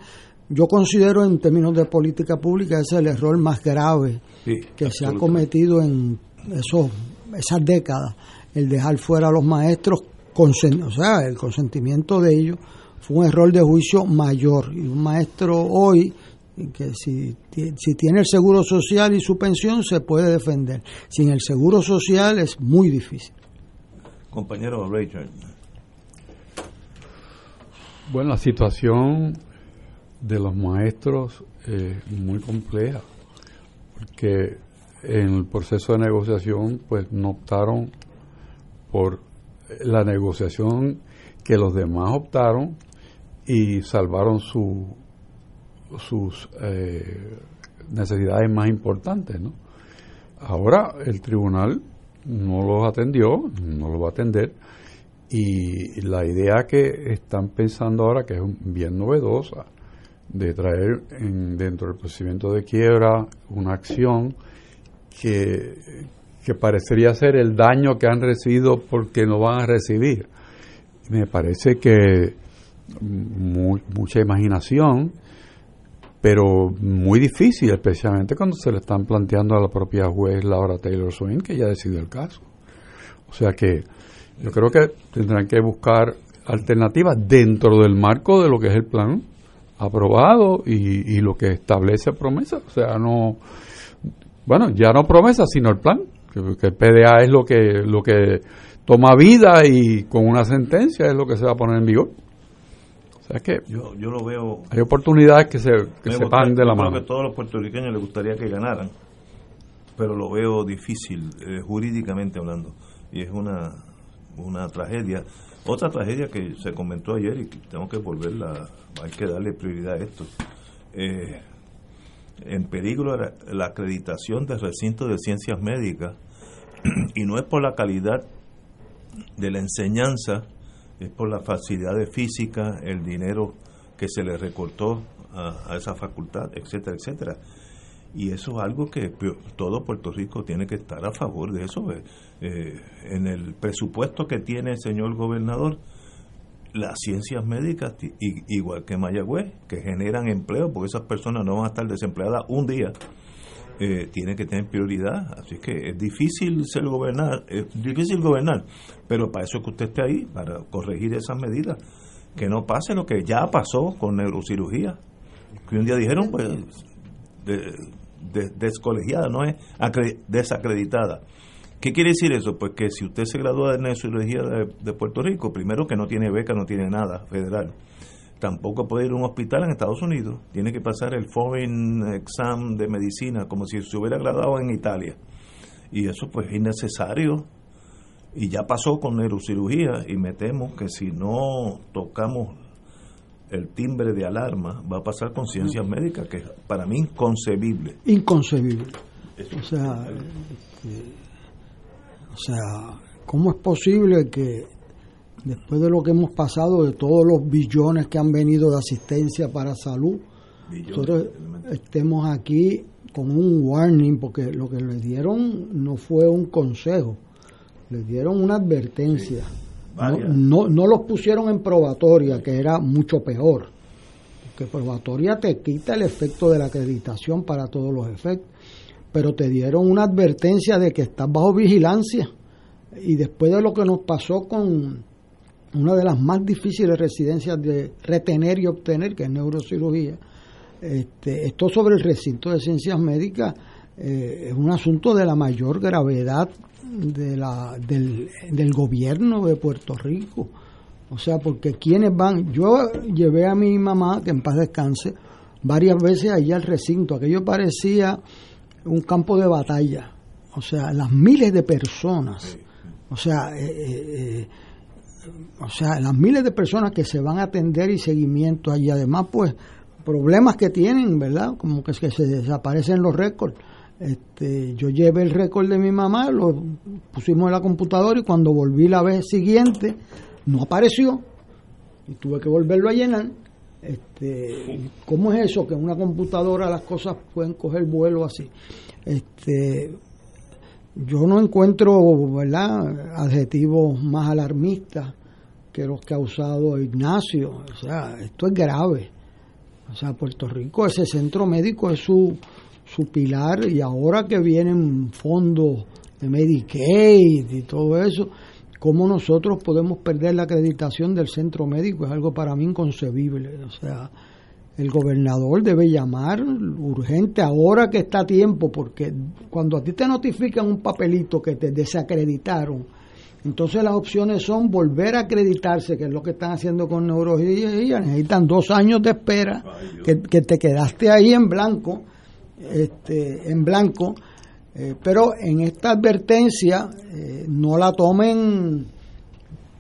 Yo considero en términos de política pública ese es el error más grave sí, que se ha cometido en esos esas décadas, el dejar fuera a los maestros, o sea, el consentimiento de ellos fue un error de juicio mayor. Y un maestro hoy, que si, si tiene el seguro social y su pensión, se puede defender. Sin el seguro social es muy difícil. Compañero Richard. Bueno, la situación de los maestros es muy compleja, porque en el proceso de negociación pues no optaron por la negociación que los demás optaron y salvaron su, sus eh, necesidades más importantes. Ahora el tribunal no los atendió, no los va a atender, y la idea que están pensando ahora, que es bien novedosa, de traer en, dentro del procedimiento de quiebra una acción que, parecería ser el daño que han recibido porque no van a recibir. Me parece que mucha imaginación, pero muy difícil, especialmente cuando se le están planteando a la propia juez Laura Taylor Swain que ya decidió el caso. O sea que yo creo que tendrán que buscar alternativas dentro del marco de lo que es el plan aprobado y, lo que establece promesa. O sea, no, bueno, ya no promesa, sino el plan, que, el PDA es lo que, lo que toma vida y con una sentencia es lo que se va a poner en vigor. O sea que yo, yo lo veo. Hay oportunidades que se, que se de la mano. Creo que a todos los puertorriqueños les gustaría que ganaran, pero lo veo difícil eh, jurídicamente hablando. Y es una, una tragedia. Otra tragedia que se comentó ayer y que tengo que volverla, hay que darle prioridad a esto. Eh, en peligro la acreditación del recinto de ciencias médicas y no es por la calidad de la enseñanza, es por la facilidad de física, el dinero que se le recortó a, a esa facultad, etcétera, etcétera. Y eso es algo que todo Puerto Rico tiene que estar a favor de eso. Eh, eh, en el presupuesto que tiene el señor gobernador, las ciencias médicas, igual que Mayagüez, que generan empleo, porque esas personas no van a estar desempleadas un día, eh, tiene que tener prioridad. Así que es difícil ser gobernar, es difícil gobernar, pero para eso es que usted esté ahí, para corregir esas medidas. Que no pase lo que ya pasó con neurocirugía, que un día dijeron, pues, de, descolegiada, no es desacreditada. ¿Qué quiere decir eso? Pues que si usted se gradúa de neurocirugía de, Puerto Rico, primero que no tiene beca, no tiene nada federal. Tampoco puede ir a un hospital en Estados Unidos. Tiene que pasar el Foreign Exam de medicina, como si se hubiera graduado en Italia. Y eso pues es innecesario. Y ya pasó con neurocirugía y me temo que si no tocamos el timbre de alarma va a pasar con ciencias médicas, que para mí inconcebible. Inconcebible. O sea, o sea, ¿cómo es posible que después de lo que hemos pasado, de todos los billones que han venido de asistencia para salud, nosotros estemos aquí con un warning, porque lo que les dieron no fue un consejo, les dieron una advertencia. No, no, los pusieron en probatoria, que era mucho peor. Porque probatoria te quita el efecto de la acreditación para todos los efectos. Pero te dieron una advertencia de que estás bajo vigilancia. Y después de lo que nos pasó con una de las más difíciles residencias de retener y obtener, que es neurocirugía, este, esto sobre el recinto de ciencias médicas eh, es un asunto de la mayor gravedad de la, del, del gobierno de Puerto Rico. O sea, porque quienes van, yo llevé a mi mamá, que en paz descanse, varias veces allí al recinto, aquello parecía un campo de batalla. O sea, las miles de personas, o sea, eh, eh, eh, o sea, las miles de personas que se van a atender y seguimiento allí, además, pues, problemas que tienen, ¿verdad? Como que, es que se desaparecen los récords. Este, yo llevé el récord de mi mamá, lo pusimos en la computadora y cuando volví la vez siguiente no apareció y tuve que volverlo a llenar. Este, ¿Cómo es eso? Que en una computadora las cosas pueden coger vuelo así. Este, yo no encuentro ¿verdad? adjetivos más alarmistas que los que ha usado Ignacio. O sea, esto es grave. O sea, Puerto Rico, ese centro médico es su su pilar y ahora que vienen fondos de Medicaid y todo eso, cómo nosotros podemos perder la acreditación del centro médico es algo para mí inconcebible. O sea, el gobernador debe llamar urgente ahora que está a tiempo, porque cuando a ti te notifican un papelito que te desacreditaron, entonces las opciones son volver a acreditarse, que es lo que están haciendo con neurología, necesitan dos años de espera, que, te quedaste ahí en blanco, este, en blanco, eh, pero en esta advertencia eh, no la tomen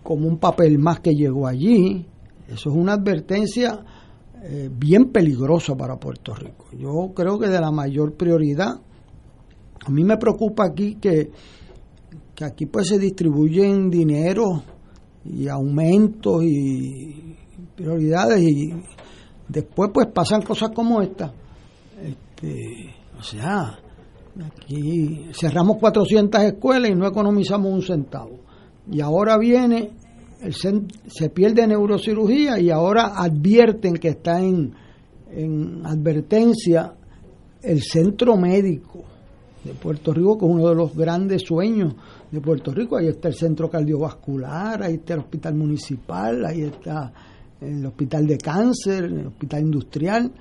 como un papel más que llegó allí, eso es una advertencia eh, bien peligrosa para Puerto Rico. Yo creo que de la mayor prioridad, a mí me preocupa aquí que, que aquí pues se distribuyen dinero y aumentos y prioridades y después pues pasan cosas como esta. Este, o sea, aquí cerramos 400 escuelas y no economizamos un centavo. Y ahora viene se pierde neurocirugía y ahora advierten que está en, en advertencia el centro médico de Puerto Rico, que es uno de los grandes sueños de Puerto Rico. Ahí está el centro cardiovascular, ahí está el hospital municipal, ahí está el hospital de cáncer, el hospital industrial.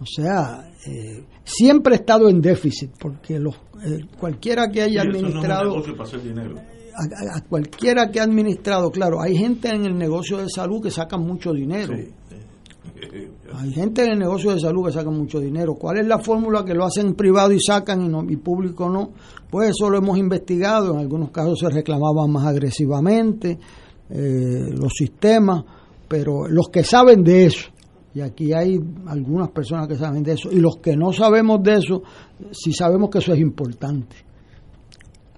O sea, eh, siempre ha estado en déficit, porque los, eh, cualquiera que haya administrado a, cualquiera que ha administrado, claro, hay gente en el negocio de salud que saca mucho dinero. Hay gente en el negocio de salud que saca mucho dinero. ¿Cuál es la fórmula que lo hacen privado y sacan y, no, y público no? Pues eso lo hemos investigado. En algunos casos se reclamaban más agresivamente eh, los sistemas, pero los que saben de eso, y aquí hay algunas personas que saben de eso, y los que no sabemos de eso, sí sabemos que eso es importante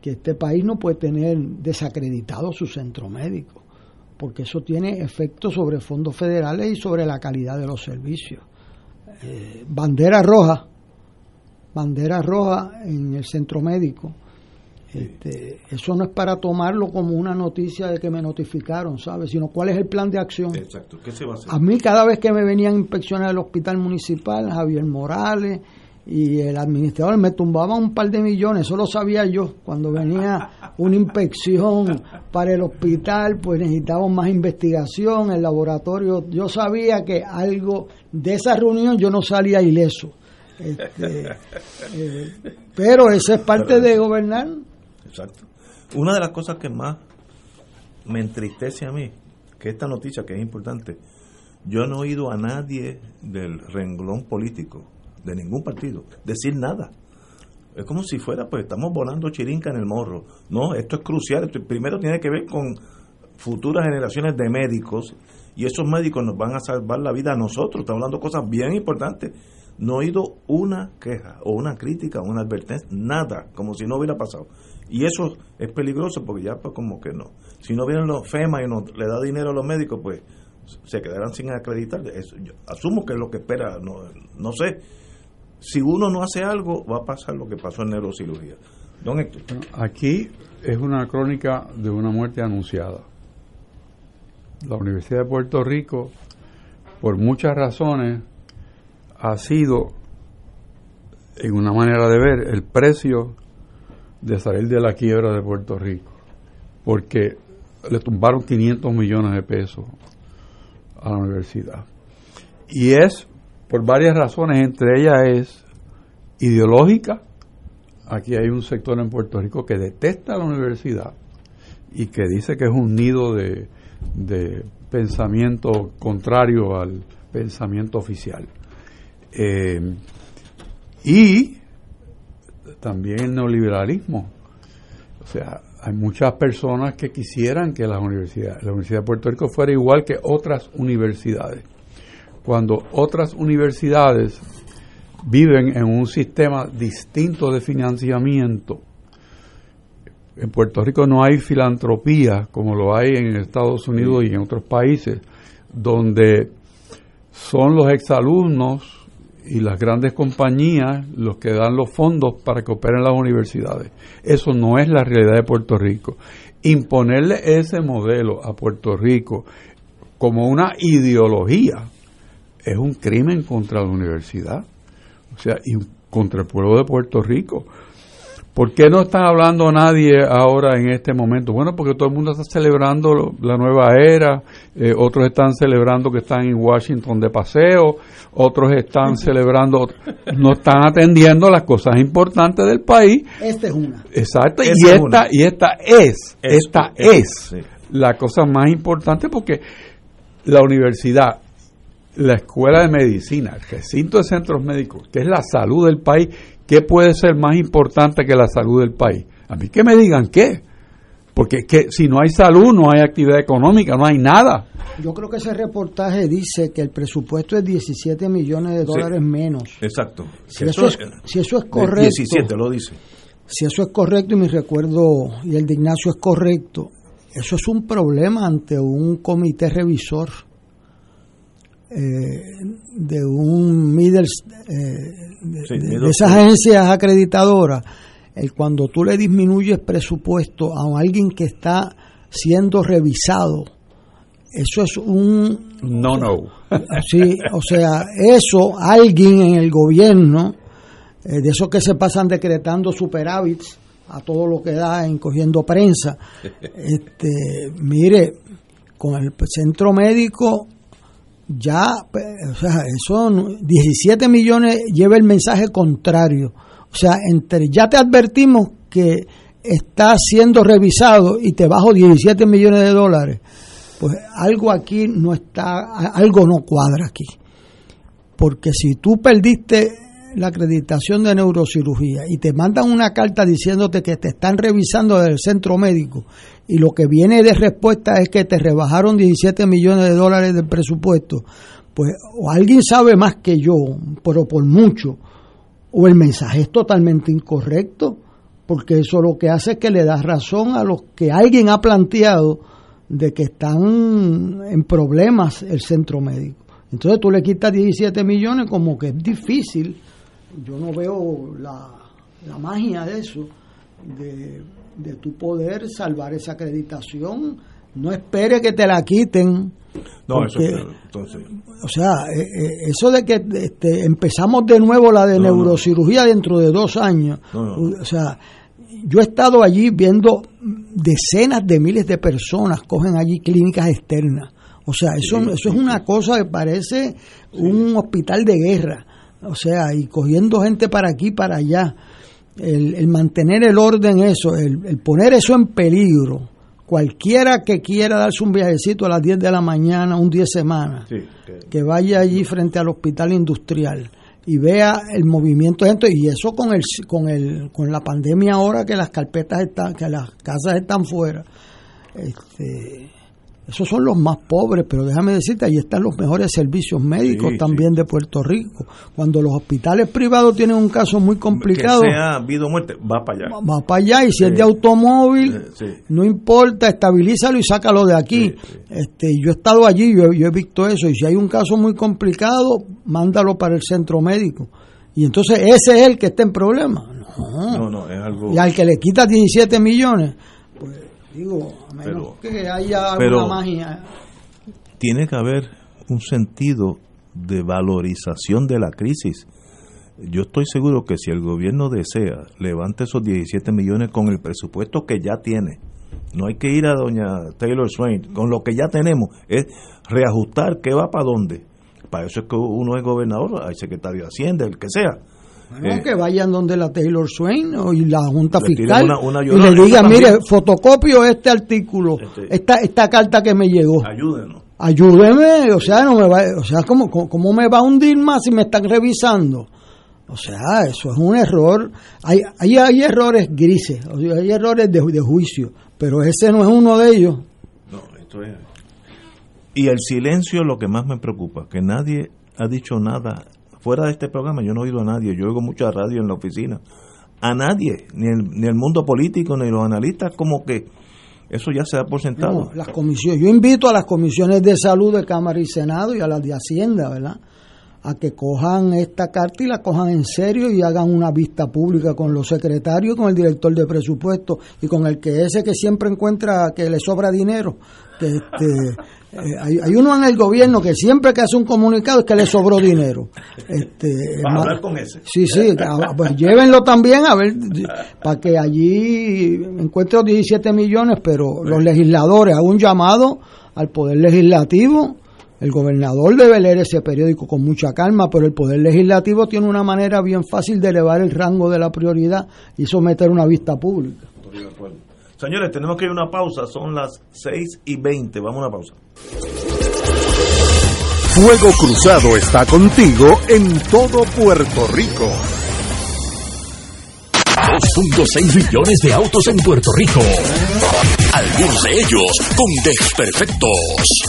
que este país no puede tener desacreditado su centro médico, porque eso tiene efectos sobre fondos federales y sobre la calidad de los servicios. Eh, bandera roja, bandera roja en el centro médico. Este, eso no es para tomarlo como una noticia de que me notificaron, ¿sabes? Sino cuál es el plan de acción. Exacto. ¿Qué se va a hacer? A mí cada vez que me venían a inspeccionar el hospital municipal, Javier Morales, y el administrador me tumbaba un par de millones, eso lo sabía yo. Cuando venía una inspección para el hospital, pues necesitábamos más investigación, el laboratorio. Yo sabía que algo de esa reunión yo no salía ileso. Este, eh, pero eso es parte de gobernar. Exacto. Una de las cosas que más me entristece a mí, que esta noticia que es importante, yo no he oído a nadie del renglón político de ningún partido, decir nada. Es como si fuera, pues estamos volando chirinca en el morro. No, esto es crucial. primero tiene que ver con futuras generaciones de médicos y esos médicos nos van a salvar la vida a nosotros. Estamos hablando de cosas bien importantes. No he oído una queja o una crítica o una advertencia, nada, como si no hubiera pasado. Y eso es peligroso porque ya pues como que no. Si no vienen los FEMA y no le da dinero a los médicos, pues se quedarán sin acreditar. Eso, asumo que es lo que espera, no, no sé si uno no hace algo, va a pasar lo que pasó en neurocirugía. Don Héctor. Aquí es una crónica de una muerte anunciada. La Universidad de Puerto Rico, por muchas razones, ha sido, en una manera de ver, el precio de salir de la quiebra de Puerto Rico. Porque le tumbaron 500 millones de pesos a la universidad. Y es por varias razones, entre ellas es ideológica. Aquí hay un sector en Puerto Rico que detesta la universidad y que dice que es un nido de, pensamiento contrario al pensamiento oficial. Eh, y también el neoliberalismo. O sea, hay muchas personas que quisieran que la universidad, la Universidad de Puerto Rico fuera igual que otras universidades cuando otras universidades viven en un sistema distinto de financiamiento. En Puerto Rico no hay filantropía como lo hay en Estados Unidos y en otros países, donde son los exalumnos y las grandes compañías los que dan los fondos para que operen las universidades. Eso no es la realidad de Puerto Rico. Imponerle ese modelo a Puerto Rico como una ideología es un crimen contra la universidad, o sea, y contra el pueblo de Puerto Rico, ¿Por qué no está hablando nadie ahora en este momento? Bueno, porque todo el mundo está celebrando la nueva era, eh, otros están celebrando que están en Washington de paseo, otros están celebrando, no están atendiendo las cosas importantes del país. Esta es una. Exacto, y esta, y esta es, esta es, la cosa más importante porque la universidad, la escuela de medicina, el recinto de centros médicos, que es la salud del país, ¿Qué puede ser más importante que la salud del país? A mí que me digan qué. Porque es que si no hay salud, no hay actividad económica, no hay nada. Yo creo que ese reportaje dice que el presupuesto es 17 millones de dólares menos. Exacto. Si eso, es, si eso es correcto. 17 lo dice. Si eso es correcto y mi recuerdo y el de Ignacio es correcto, eso es un problema ante un comité revisor eh, de un middle, eh, de, esas agencias acreditadoras, el cuando tú le disminuyes presupuesto a alguien que está siendo revisado, eso es un... No, no. Sí, o sea, eso, alguien en el gobierno, eh, de esos que se pasan decretando superávits a todo lo que da, encogiendo prensa, este, mire, con el centro médico ya, o sea, son 17 millones lleva el mensaje contrario. O sea, entre ya te advertimos que está siendo revisado y te bajo 17 millones de dólares, pues algo aquí no está, algo no cuadra aquí. Porque si tú perdiste la acreditación de neurocirugía y te mandan una carta diciéndote que te están revisando del centro médico y lo que viene de respuesta es que te rebajaron 17 millones de dólares del presupuesto, pues o alguien sabe más que yo, pero por mucho, o el mensaje es totalmente incorrecto, porque eso lo que hace es que le da razón a los que alguien ha planteado de que están en problemas el centro médico. Entonces tú le quitas 17 millones como que es difícil yo no veo la, la magia de eso, de, de tu poder salvar esa acreditación. No espere que te la quiten. No, eso entonces. O sea, eh, eh, eso de que este, empezamos de nuevo la de neurocirugía dentro de dos años. O sea, yo he estado allí viendo decenas de miles de personas cogen allí clínicas externas. O sea, eso, eso es una cosa que parece un hospital de guerra o sea, y cogiendo gente para aquí, para allá, el, mantener el orden, eso, el, poner eso en peligro, cualquiera que quiera darse un viajecito a las 10 de la mañana, un 10 semanas, que... vaya allí frente al hospital industrial y vea el movimiento de gente y eso con el con el con la pandemia ahora que las carpetas están que las casas están fuera este esos son los más pobres, pero déjame decirte, ahí están los mejores servicios médicos también de Puerto Rico. Cuando los hospitales privados tienen un caso muy complicado, que sea vida o muerte, va para allá. Va, para allá y si es de automóvil, no importa, estabilízalo y sácalo de aquí. Este, yo he estado allí, yo, yo he visto eso y si hay un caso muy complicado, mándalo para el centro médico. Y entonces ese es el que está en problema. No, no, es algo... Y al que le quita 17 millones, Digo, a menos que haya una magia. Tiene que haber un sentido de valorización de la crisis. Yo estoy seguro que si el gobierno desea, levante esos 17 millones con el presupuesto que ya tiene. No hay que ir a doña Taylor Swain. Con lo que ya tenemos es reajustar qué va para dónde. Para eso es que uno es gobernador, hay secretario de Hacienda, el que sea eh, que vayan donde la Taylor Swain y la Junta Fiscal y le digan, mire, fotocopio este artículo, este. esta, esta carta que me llegó. Ayúdenos. Ayúdeme, o sea, no me va, o sea, ¿cómo, cómo me va a hundir más si me están revisando? O sea, eso es un error. Hay, hay, hay errores grises, hay errores de, de juicio, pero ese no es uno de ellos. No, esto es... Y el silencio es lo que más me preocupa, que nadie ha dicho nada fuera de este programa yo no he oído a nadie, yo oigo mucha radio en la oficina, a nadie, ni el, ni el mundo político, ni los analistas, como que eso ya se da por sentado. las comisiones, yo invito a las comisiones de salud de Cámara y Senado y a las de Hacienda, ¿verdad? a que cojan esta carta y la cojan en serio y hagan una vista pública con los secretarios, con el director de presupuesto y con el que ese que siempre encuentra que le sobra dinero. Que este, eh, hay, hay, uno en el gobierno que siempre que hace un comunicado es que le sobró dinero. Este, para hablar con ese. Sí, sí, pues llévenlo también a ver, para que allí encuentre los 17 millones, pero los legisladores, hagan un llamado al Poder Legislativo el gobernador debe leer ese periódico con mucha calma, pero el Poder Legislativo tiene una manera bien fácil de elevar el rango de la prioridad y someter una vista pública. Señores, tenemos que ir a una pausa, son las 6 y 20, vamos a una pausa. Fuego Cruzado está contigo en todo Puerto Rico. 2.6 millones de autos en Puerto Rico. Algunos de ellos con desperfectos.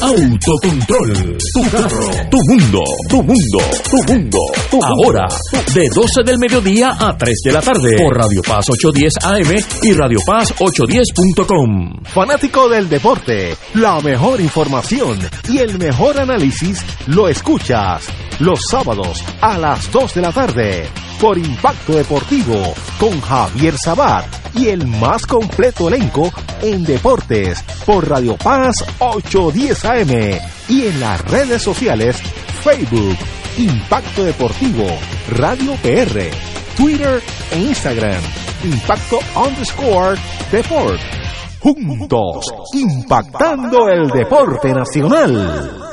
Autocontrol. Tu carro. Tu mundo. Tu mundo. Tu mundo. Ahora, de 12 del mediodía a 3 de la tarde. Por Radio Paz 810 AM y Radio Paz 810.com. Fanático del deporte, la mejor información y el mejor análisis lo escuchas los sábados a las 2 de la tarde por Impacto Deportivo con Javier Sabat y el más completo elenco en deportes por Radio Paz 810 AM y en las redes sociales Facebook, Impacto Deportivo, Radio PR, Twitter e Instagram, Impacto underscore Deport. Juntos, impactando el deporte nacional.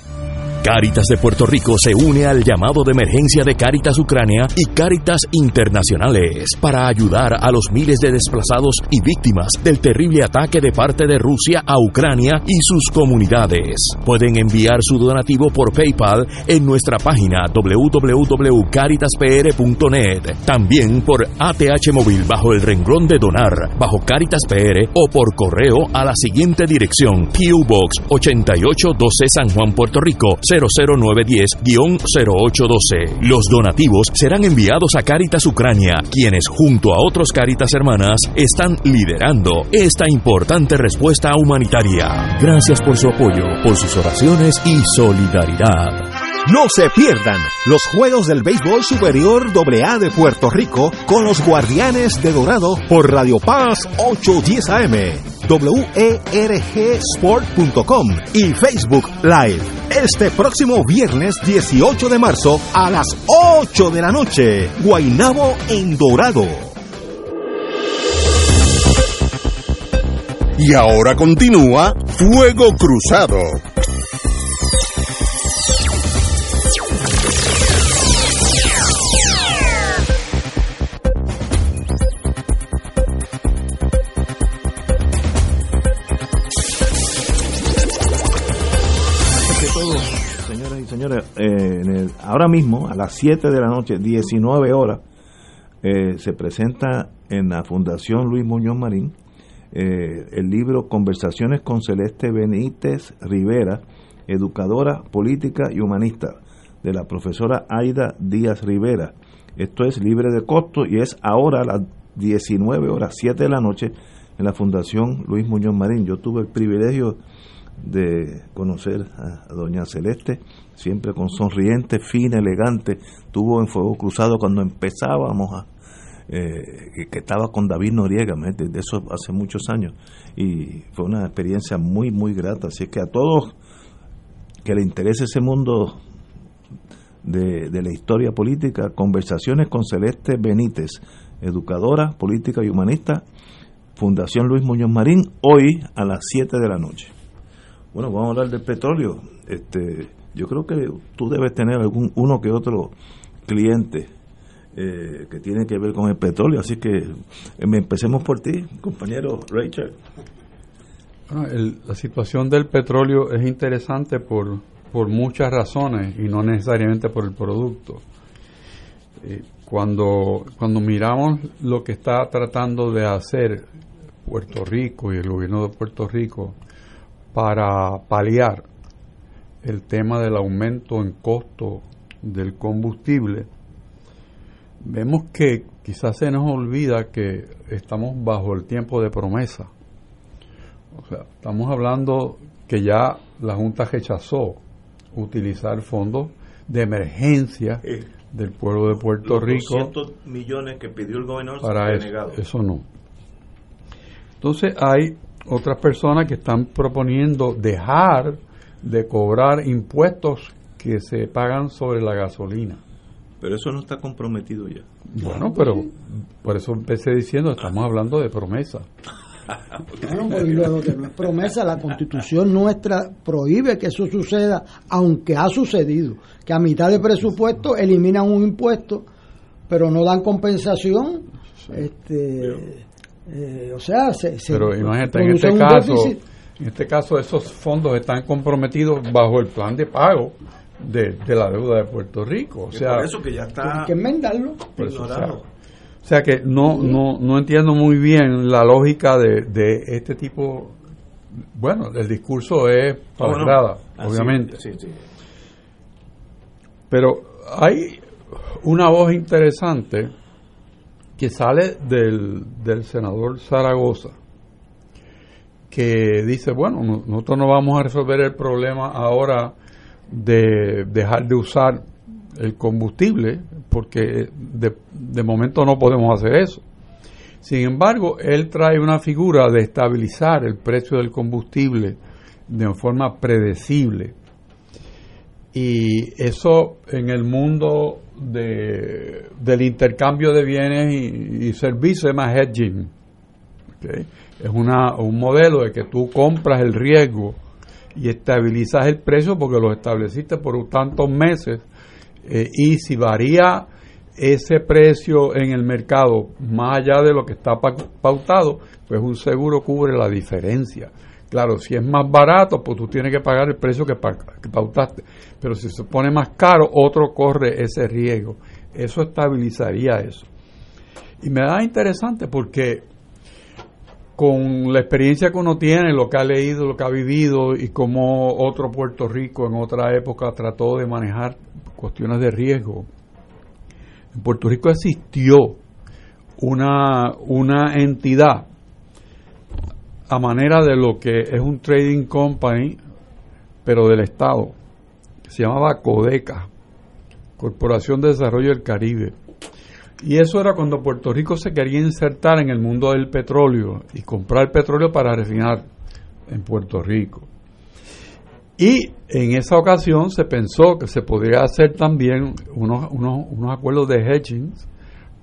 Cáritas de Puerto Rico se une al llamado de emergencia de Cáritas Ucrania y Cáritas Internacionales para ayudar a los miles de desplazados y víctimas del terrible ataque de parte de Rusia a Ucrania y sus comunidades. Pueden enviar su donativo por PayPal en nuestra página www.caritaspr.net, también por ATH móvil bajo el renglón de donar bajo Caritas PR o por correo a la siguiente dirección: PO Box 8812 San Juan, Puerto Rico 00910-0812. Los donativos serán enviados a Caritas Ucrania, quienes junto a otros Caritas hermanas están liderando esta importante respuesta humanitaria. Gracias por su apoyo, por sus oraciones y solidaridad. No se pierdan los Juegos del Béisbol Superior AA de Puerto Rico con los Guardianes de Dorado por Radio Paz 810 AM, WERGSport.com y Facebook Live. Este próximo viernes 18 de marzo a las 8 de la noche, Guainabo en Dorado. Y ahora continúa Fuego Cruzado. Eh, ahora mismo, a las 7 de la noche, 19 horas, eh, se presenta en la Fundación Luis Muñoz Marín eh, el libro Conversaciones con Celeste Benítez Rivera, educadora política y humanista, de la profesora Aida Díaz Rivera. Esto es libre de costo y es ahora a las 19 horas, 7 de la noche, en la Fundación Luis Muñoz Marín. Yo tuve el privilegio de conocer a, doña Celeste, siempre con sonriente, fina, elegante, tuvo en Fuego Cruzado cuando empezábamos a, eh, que estaba con David Noriega, de eso hace muchos años, y fue una experiencia muy, muy grata, así que a todos que le interese ese mundo de, de la historia política, conversaciones con Celeste Benítez, educadora, política y humanista, Fundación Luis Muñoz Marín, hoy a las 7 de la noche. Bueno, vamos a hablar del petróleo. Este, yo creo que tú debes tener algún uno que otro cliente eh, que tiene que ver con el petróleo, así que eh, empecemos por ti, compañero Rachel. la situación del petróleo es interesante por, por muchas razones y no necesariamente por el producto. Eh, cuando, cuando miramos lo que está tratando de hacer Puerto Rico y el gobierno de Puerto Rico para paliar el tema del aumento en costo del combustible, vemos que quizás se nos olvida que estamos bajo el tiempo de promesa. O sea, estamos hablando que ya la Junta rechazó utilizar fondos de emergencia del pueblo de Puerto Los Rico 200 millones que pidió el gobernador para se eso. Eso no. Entonces hay otras personas que están proponiendo dejar de cobrar impuestos que se pagan sobre la gasolina. Pero eso no está comprometido ya. Bueno, pero por eso empecé diciendo, estamos hablando de promesa. Bueno, pues, y luego que no es promesa, la constitución nuestra prohíbe que eso suceda, aunque ha sucedido, que a mitad de presupuesto eliminan un impuesto, pero no dan compensación. Este, eh, o sea, se, se Pero imagínate, en este caso, déficit. en este caso esos fondos están comprometidos bajo el plan de pago de, de la deuda de Puerto Rico. O sea, por eso que ya está Hay que enmendarlo. Por eso, o sea, ignorado. o sea que no, no, no entiendo muy bien la lógica de, de este tipo. Bueno, el discurso es para Bueno, así, obviamente. sí, sí. Pero hay una voz interesante que sale del, del senador Zaragoza, que dice, bueno, no- nosotros no vamos a resolver el problema ahora de dejar de usar el combustible, porque de, de momento no podemos hacer eso. Sin embargo, él trae una figura de estabilizar el precio del combustible de forma predecible. Y eso en el mundo de, del intercambio de bienes y, servicios se llama hedging. Es una, un modelo de que tú compras el riesgo y estabilizas el precio porque lo estableciste por tantos meses eh, y si varía ese precio en el mercado más allá de lo que está pa- pautado, pues un seguro cubre la diferencia. Claro, si es más barato, pues tú tienes que pagar el precio que, pa- que pautaste. Pero si se pone más caro, otro corre ese riesgo. Eso estabilizaría eso. Y me da interesante porque con la experiencia que uno tiene, lo que ha leído, lo que ha vivido y cómo otro Puerto Rico en otra época trató de manejar cuestiones de riesgo. En Puerto Rico existió una, una entidad a manera de lo que es un trading company, pero del Estado. Se llamaba Codeca, Corporación de Desarrollo del Caribe. Y eso era cuando Puerto Rico se quería insertar en el mundo del petróleo y comprar petróleo para refinar en Puerto Rico. Y en esa ocasión se pensó que se podría hacer también unos, unos, unos acuerdos de hedging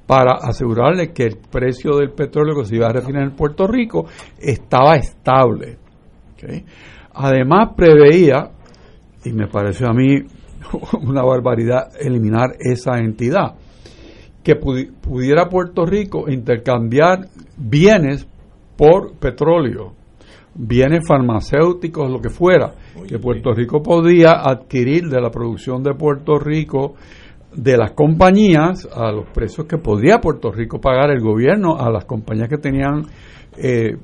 para asegurarle que el precio del petróleo que se iba a refinar en Puerto Rico estaba estable. Además preveía, y me pareció a mí una barbaridad eliminar esa entidad, que pudi- pudiera Puerto Rico intercambiar bienes por petróleo, bienes farmacéuticos, lo que fuera, que Puerto Rico podía adquirir de la producción de Puerto Rico de las compañías a los precios que podía Puerto Rico pagar el gobierno a las compañías que tenían eh,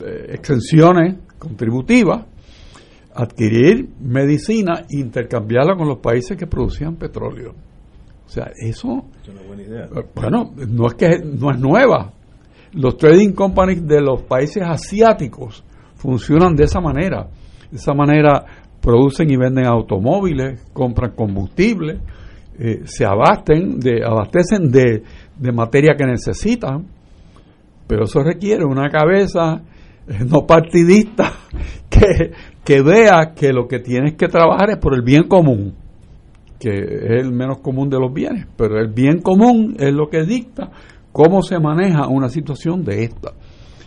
eh, exenciones contributivas, adquirir medicina e intercambiarla con los países que producían petróleo. O sea, eso Es una buena idea. eh, Bueno, no es que no es nueva. Los trading companies de los países asiáticos funcionan de esa manera. De esa manera producen y venden automóviles, compran combustible, eh, se abasten de, abastecen de, de materia que necesitan, pero eso requiere una cabeza eh, no partidista que, que vea que lo que tienes que trabajar es por el bien común que es el menos común de los bienes, pero el bien común es lo que dicta cómo se maneja una situación de esta.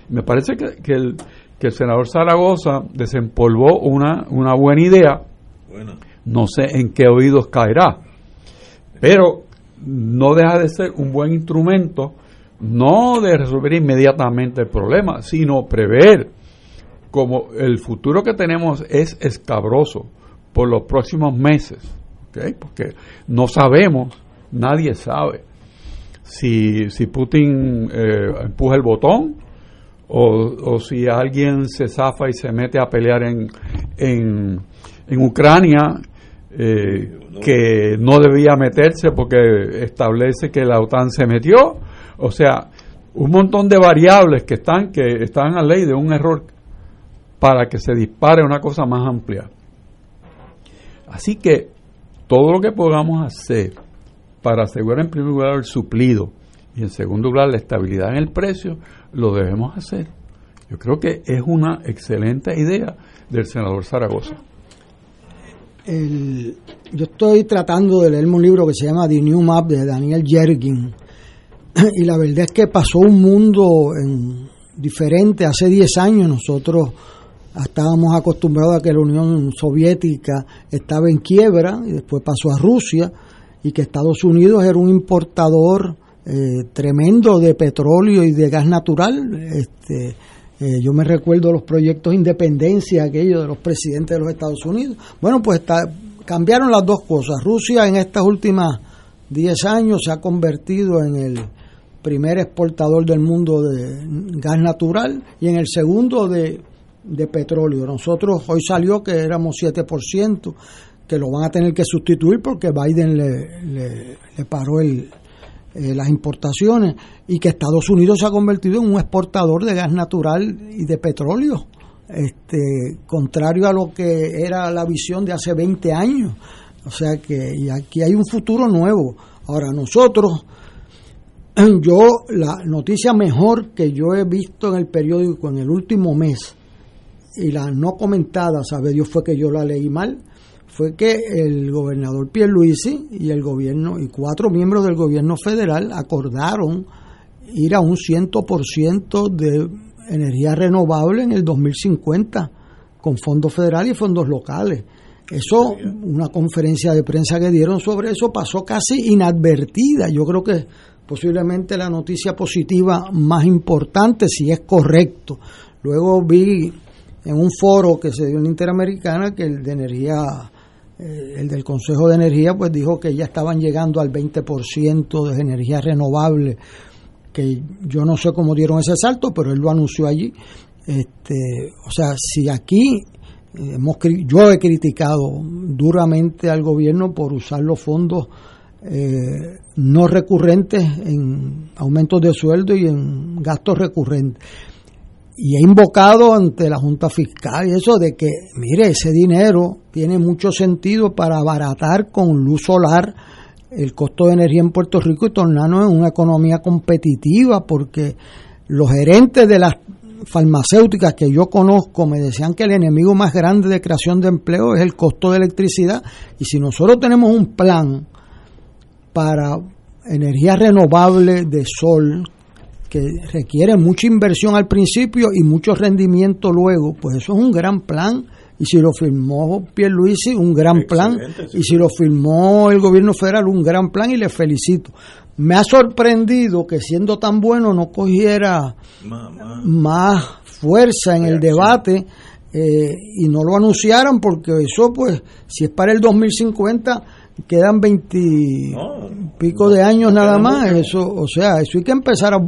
Me parece que, que el, que el senador Zaragoza desempolvó una, una buena idea, Bueno, no sé en qué oídos caerá, pero no deja de ser un buen instrumento, no de resolver inmediatamente el problema, sino prever. Como el futuro que tenemos es escabroso por los próximos meses, porque no sabemos nadie sabe si, si Putin eh, empuja el botón o, o, si alguien se zafa y se mete a pelear en, en, en Ucrania eh, que no debía meterse porque establece que la OTAN se metió. O sea, un montón de variables que están que están a ley de un error para que se dispare una cosa más amplia. Así que todo lo que podamos hacer para asegurar en primer lugar el suplido y en segundo lugar la estabilidad en el precio, lo debemos hacer. Yo creo que es una excelente idea del senador Zaragoza. Yo estoy tratando de leerme un libro que se llama The New Map de Daniel Jergin y la verdad es que pasó un mundo en, diferente. Hace 10 años nosotros estábamos acostumbrados a que la Unión Soviética estaba en quiebra y después pasó a Rusia y que Estados Unidos era un importador eh, tremendo de petróleo y de gas natural. Este, eh, yo me recuerdo los proyectos de independencia aquellos de los presidentes de los Estados Unidos. Bueno, pues cambiaron las dos cosas. Rusia en estas últimas 10 años se ha convertido en el primer exportador del mundo de gas natural y en el segundo de, de petróleo. Nosotros hoy salió que éramos 7%, que lo van a tener que sustituir porque Biden le, le, paró el, eh, las importaciones y que Estados Unidos se ha convertido en un exportador de gas natural y de petróleo, este, contrario a lo que era la visión de hace 20 años. O sea que aquí hay un futuro nuevo. Ahora nosotros, yo, la noticia mejor que yo he visto en el periódico en el último mes, y la no comentada, sabe Dios fue que yo la leí mal, fue que el gobernador Pierluisi y el gobierno y cuatro miembros del gobierno federal acordaron ir a un 100% de energía renovable en el 2050 con fondos federales y fondos locales. Eso, una conferencia de prensa que dieron sobre eso pasó casi inadvertida. Yo creo que posiblemente la noticia positiva más importante, si es correcto. Luego vi en un foro que se dio en Interamericana que el de energía eh, el del Consejo de Energía pues dijo que ya estaban llegando al 20% de energía renovable, que yo no sé cómo dieron ese salto, pero él lo anunció allí. Este, o sea, si aquí eh, hemos, yo he criticado duramente al gobierno por usar los fondos eh, no recurrentes en aumentos de sueldo y en gastos recurrentes y he invocado ante la Junta Fiscal y eso de que, mire, ese dinero tiene mucho sentido para abaratar con luz solar el costo de energía en Puerto Rico y tornarnos en una economía competitiva, porque los gerentes de las farmacéuticas que yo conozco me decían que el enemigo más grande de creación de empleo es el costo de electricidad y si nosotros tenemos un plan para energía renovable de sol que requiere mucha inversión al principio y mucho rendimiento luego, pues eso es un gran plan. Y si lo firmó Pierluisi, un gran plan. Y si lo firmó el gobierno federal, un gran plan y le felicito. Me ha sorprendido que siendo tan bueno no cogiera más, fuerza en el debate eh, y no lo anunciaran porque eso pues si es para el 2050 quedan veintipico de años nada más, eso, o sea, eso hay que empezar a,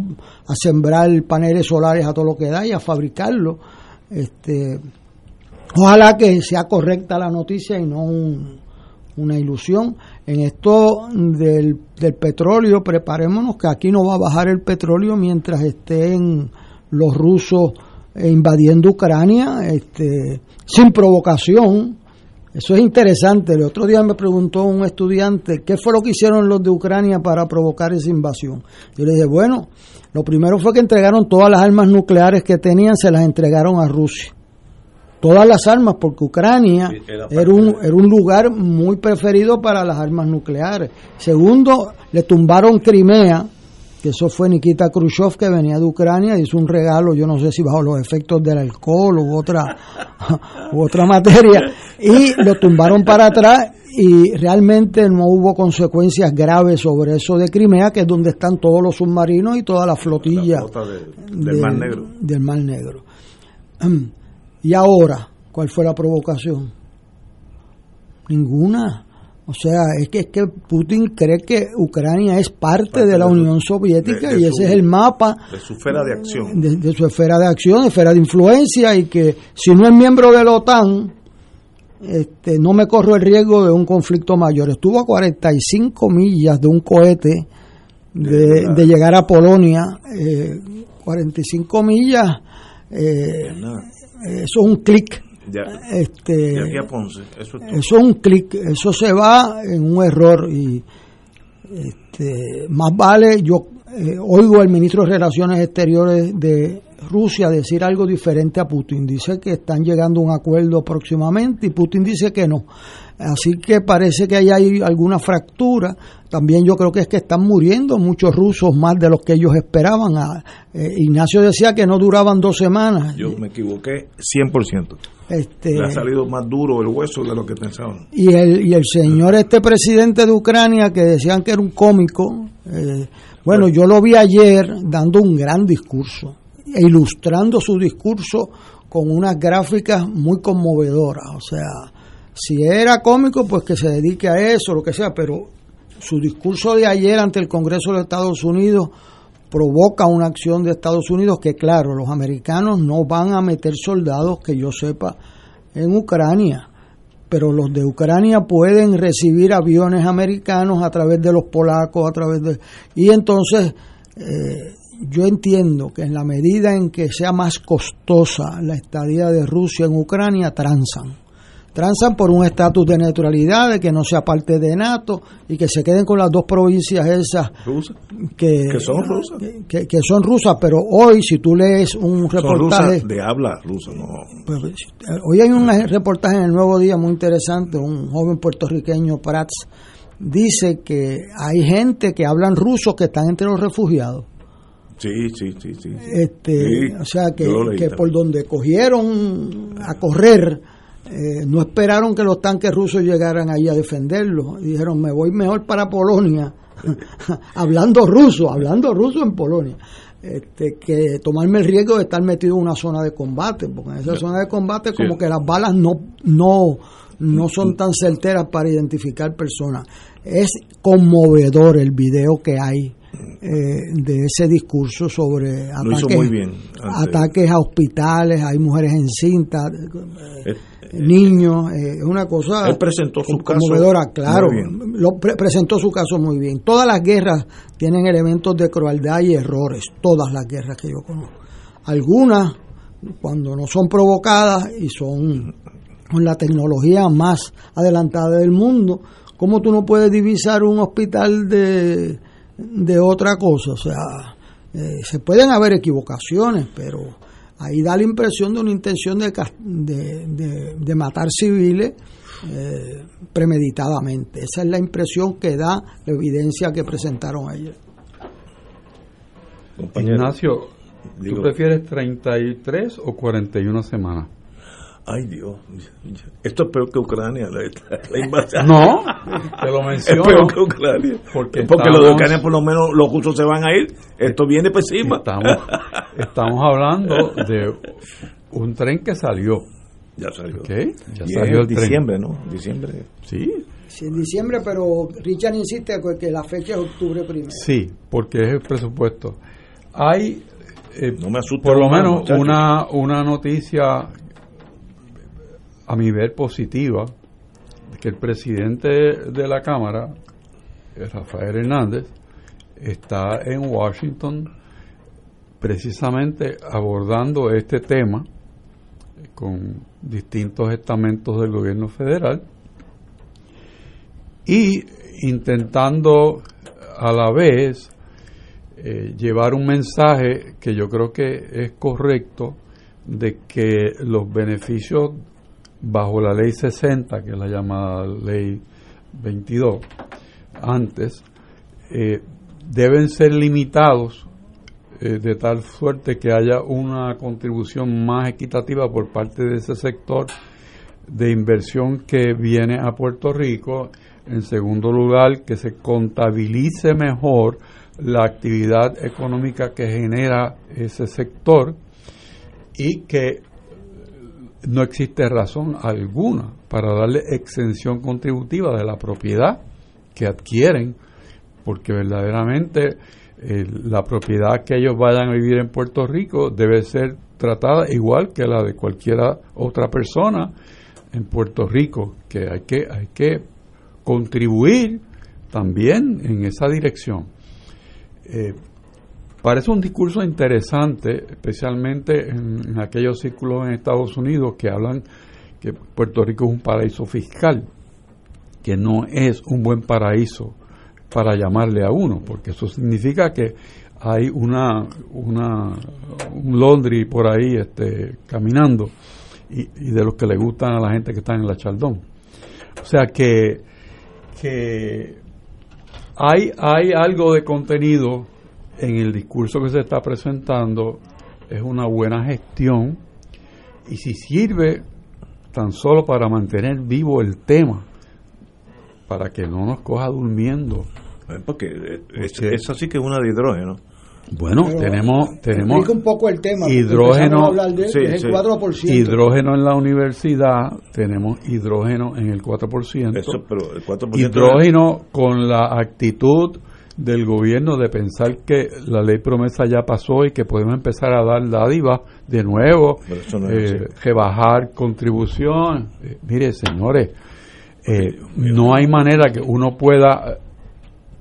sembrar paneles solares a todo lo que da y a fabricarlo. Este, ojalá que sea correcta la noticia y no una ilusión. En esto del, del petróleo, preparémonos que aquí no va a bajar el petróleo mientras estén los rusos invadiendo Ucrania, este, sin provocación eso es interesante. El otro día me preguntó un estudiante qué fue lo que hicieron los de Ucrania para provocar esa invasión. Yo le dije, bueno, lo primero fue que entregaron todas las armas nucleares que tenían, se las entregaron a Rusia. Todas las armas, porque Ucrania era un, era un lugar muy preferido para las armas nucleares. Segundo, le tumbaron Crimea, que eso fue Nikita Khrushchev que venía de Ucrania, hizo un regalo, yo no sé si bajo los efectos del alcohol u otra, u otra materia, y lo tumbaron para atrás y realmente no hubo consecuencias graves sobre eso de Crimea, que es donde están todos los submarinos y toda la flotilla del, Mar Negro. Del Mar Negro. Y ahora, ¿cuál fue la provocación? Ninguna. O sea, es que, es que Putin cree que Ucrania es parte, de la Unión Soviética y ese es el mapa de su esfera de acción. De, su esfera de acción, esfera de influencia y que si no es miembro de la OTAN, este, no me corro el riesgo de un conflicto mayor. Estuvo a 45 millas de un cohete de, llegar a Polonia. Eh, 45 millas, eh, eso es un clic este, Eso, es un clic, eso se va en un error y este, más vale, yo eh, oigo al ministro de Relaciones Exteriores de Rusia decir algo diferente a Putin. Dice que están llegando a un acuerdo próximamente y Putin dice que no. Así que parece que ahí hay alguna fractura. También yo creo que es que están muriendo muchos rusos más de los que ellos esperaban. Ah, eh, Ignacio decía que no duraban dos semanas. Yo me equivoqué 100%. Este, Le ha salido más duro el hueso de lo que pensaban. Y el, y el señor, este presidente de Ucrania, que decían que era un cómico, eh, bueno, yo lo vi ayer dando un gran discurso, e ilustrando su discurso con unas gráficas muy conmovedoras. O sea, si era cómico, pues que se dedique a eso, lo que sea, pero su discurso de ayer ante el Congreso de Estados Unidos provoca una acción de Estados Unidos que, claro, los americanos no van a meter soldados, que yo sepa, en Ucrania, pero los de Ucrania pueden recibir aviones americanos a través de los polacos, a través de... Y entonces, eh, yo entiendo que en la medida en que sea más costosa la estadía de Rusia en Ucrania, transan transan por un estatus de neutralidad, de que no sea parte de NATO y que se queden con las dos provincias esas que, son rusas. Que, son rusas, pero hoy si tú lees un reportaje... de habla rusa, no. Pues, hoy hay un reportaje en el Nuevo Día muy interesante, un joven puertorriqueño, Prats, dice que hay gente que hablan ruso que están entre los refugiados. Sí, sí, sí, sí. Este, o sea, que, que por donde cogieron a correr eh, no esperaron que los tanques rusos llegaran ahí a defenderlo. Dijeron, me voy mejor para Polonia, hablando ruso, hablando ruso en Polonia, este, que tomarme el riesgo de estar metido en una zona de combate, porque en esa zona de combate como que las balas no, no, no son tan certeras para identificar personas. Es conmovedor el video que hay eh, de ese discurso sobre ataques, ataques a hospitales, hay mujeres encintas. Eh, niños, eh, es una cosa Él presentó su conmovedora, claro, lo presentó su caso muy bien. Todas las guerras tienen elementos de crueldad y errores, todas las guerras que yo conozco. Algunas, cuando no son provocadas y son con la tecnología más adelantada del mundo, ¿cómo tú no puedes divisar un hospital de, de otra cosa? O sea, eh, se pueden haber equivocaciones, pero ahí da la impresión de una intención de, de, de, matar civiles eh, premeditadamente. Esa es la impresión que da la evidencia que presentaron ayer. Ignacio, ¿tú prefieres 33 o 41 semanas? Ay Dios, esto es peor que Ucrania, la, invasión. No, te lo menciono. Es peor que Ucrania. Porque, porque los de Ucrania por lo menos los rusos se van a ir. Esto viene por encima. Estamos, estamos hablando de un tren que salió. Ya salió. Ya salió el diciembre, ¿no? Diciembre. Sí. Sí, en diciembre, pero Richard insiste que la fecha es octubre primero. Sí, porque es el presupuesto. Hay, eh, no me por lo menos, una, una noticia a mi ver positiva que el presidente de la Cámara, Rafael Hernández, está en Washington precisamente abordando este tema con distintos estamentos del gobierno federal y intentando a la vez eh, llevar un mensaje que yo creo que es correcto de que los beneficios bajo la ley 60, que es la llamada ley 22, antes, eh, deben ser limitados eh, de tal suerte que haya una contribución más equitativa por parte de ese sector de inversión que viene a Puerto Rico. En segundo lugar, que se contabilice mejor la actividad económica que genera ese sector y que no existe razón alguna para darle exención contributiva de la propiedad que adquieren, porque verdaderamente eh, la propiedad que ellos vayan a vivir en Puerto Rico debe ser tratada igual que la de cualquiera otra persona en Puerto Rico, que hay que, hay que contribuir también en esa dirección. Eh, parece un discurso interesante, especialmente en, aquellos círculos en Estados Unidos que hablan que Puerto Rico es un paraíso fiscal, que no es un buen paraíso para llamarle a uno, porque eso significa que hay una, una un Londres por ahí este, caminando y, y, de los que le gustan a la gente que está en la Chaldón. O sea que, que hay, hay algo de contenido en el discurso que se está presentando, es una buena gestión y si sirve tan solo para mantener vivo el tema, para que no nos coja durmiendo. Porque, es, eso sí que es una de hidrógeno. Bueno, Pero, tenemos tenemos un poco el tema, hidrógeno, de, sí, es el 4%. hidrógeno en la universidad, tenemos hidrógeno en el 4%. Eso, pero el 4% hidrógeno con la actitud del gobierno de pensar que la ley promesa ya pasó y que podemos empezar a dar dádivas de nuevo, no eh, rebajar contribución. Eh, mire, señores, eh, no hay manera que uno pueda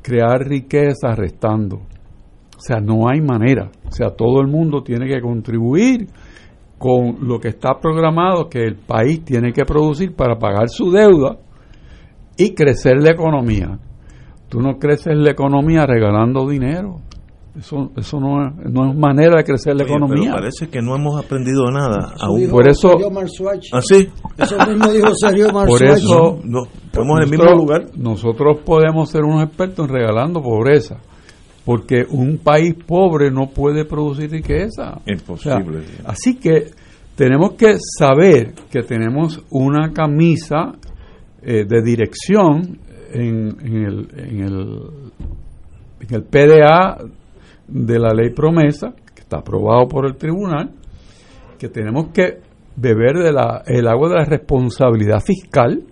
crear riqueza restando. O sea, no hay manera. O sea, todo el mundo tiene que contribuir con lo que está programado que el país tiene que producir para pagar su deuda y crecer la economía. Tú no creces la economía regalando dinero. Eso, eso no, es, no es manera de crecer la Oye, economía. Pero parece que no hemos aprendido nada. Eso aún. dijo Por eso- Sergio Marzuach. ¿Ah? Eso mismo dijo Sergio. Por eso No, estamos en el mismo nosotros- lugar. Nosotros podemos ser unos expertos en regalando pobreza, porque un país pobre no puede producir riqueza. Imposible. O sea, así que tenemos que saber que tenemos una camisa eh, de dirección en, en el, en, el, en el PDA de la ley promesa, que está aprobado por el tribunal, que tenemos que beber de la, el agua de la responsabilidad fiscal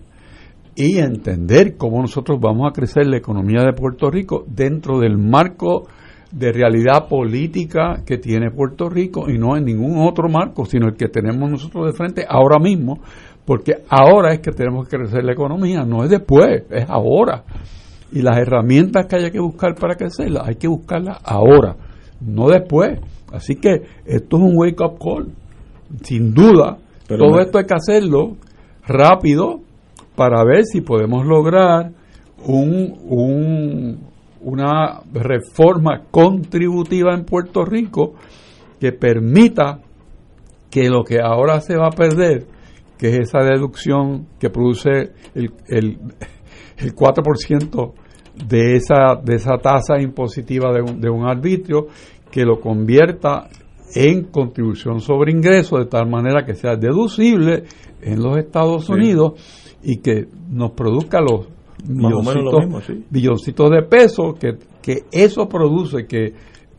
y entender cómo nosotros vamos a crecer la economía de Puerto Rico dentro del marco de realidad política que tiene Puerto Rico y no en ningún otro marco, sino el que tenemos nosotros de frente ahora mismo, porque ahora es que tenemos que crecer la economía, no es después, es ahora. Y las herramientas que haya que buscar para crecerla, hay que buscarlas ahora, no después. Así que esto es un wake up call, sin duda. Pero todo esto hay que hacerlo rápido para ver si podemos lograr un, un- una reforma contributiva en Puerto Rico que permita que lo que ahora se va a perder, que es esa deducción que produce el, el, el 4% de esa, de esa tasa impositiva de un, de un arbitrio, que lo convierta en contribución sobre ingresos de tal manera que sea deducible en los Estados Sí. Unidos y que nos produzca los sí. billoncitos de pesos que, que eso produce que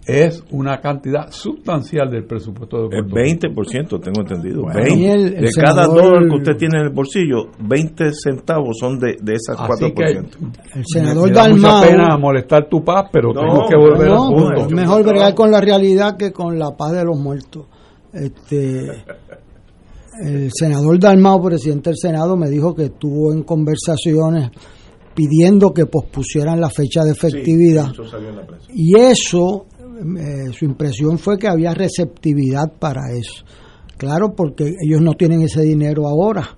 es una cantidad sustancial del presupuesto de El Puerto Rico. 20%, tengo entendido. Bueno, 20. y el- el de cada senador- dólar que usted tiene en el bolsillo, 20 centavos son de, de esas Así 4%. El Me- senador me da mucha Dalmau. pena molestar tu paz, pero No, tengo que volver No, al punto. es mejor bregar con la realidad que con la paz de los muertos. Este, el senador Dalmau, presidente del Senado, me dijo que estuvo en conversaciones pidiendo que pospusieran la fecha de efectividad. Eso salió en la prensa. Y eso, eh, su impresión fue que había receptividad para eso. Claro, porque ellos no tienen ese dinero ahora.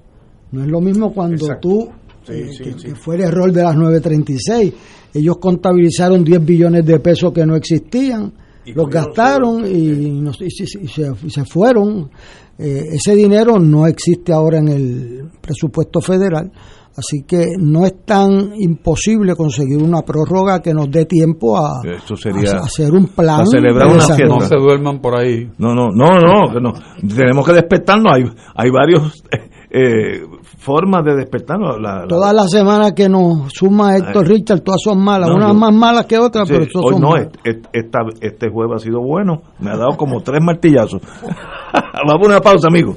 No es lo mismo cuando Exacto. tú, Sí, eh, sí, que, sí. que fue el error de las 936. Ellos contabilizaron 10 billones de pesos que no existían, Y los gastaron y, no- se, y se- y se fueron. Eh, ese dinero no existe ahora en el presupuesto federal. Así que no es tan imposible conseguir una prórroga que nos dé tiempo a, Eso sería a hacer un plan a celebrar de una desarrollo. No se duerman por ahí. No, no, no, no, que no. Tenemos que despertarnos. Hay, hay varios eh, formas de despertarnos. La, la- Todas las semanas que nos suma Héctor Ay. Richard, todas son malas, No, unas yo- más malas que otras, Sí, pero todas hoy son no, malas. es- es- esta, este jueves ha sido bueno. Me ha dado como tres martillazos. Vamos a una pausa, amigos.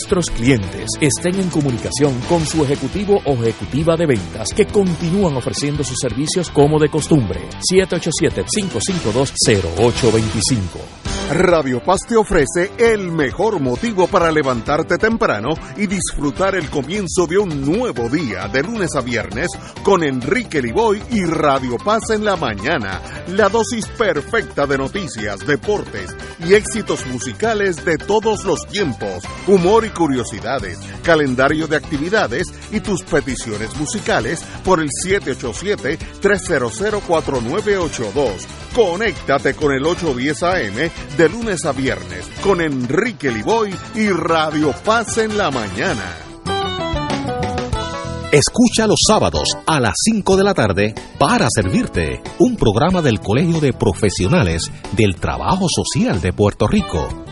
nuestros clientes estén en comunicación con su ejecutivo o ejecutiva de ventas que continúan ofreciendo sus servicios como de costumbre. 787-552-0825. Radio Paz te ofrece el mejor motivo para levantarte temprano y disfrutar el comienzo de un nuevo día de lunes a viernes con Enrique Liboy y Radio Paz en la mañana. La dosis perfecta de noticias, deportes y éxitos musicales de todos los tiempos, humor y curiosidades, calendario de actividades y tus peticiones musicales por el 787-300-4982. Conéctate con el 810 AM de lunes a viernes con Enrique Liboy y Radio Paz en la mañana. Escucha los sábados a las 5 de la tarde para servirte un programa del Colegio de Profesionales del Trabajo Social de Puerto Rico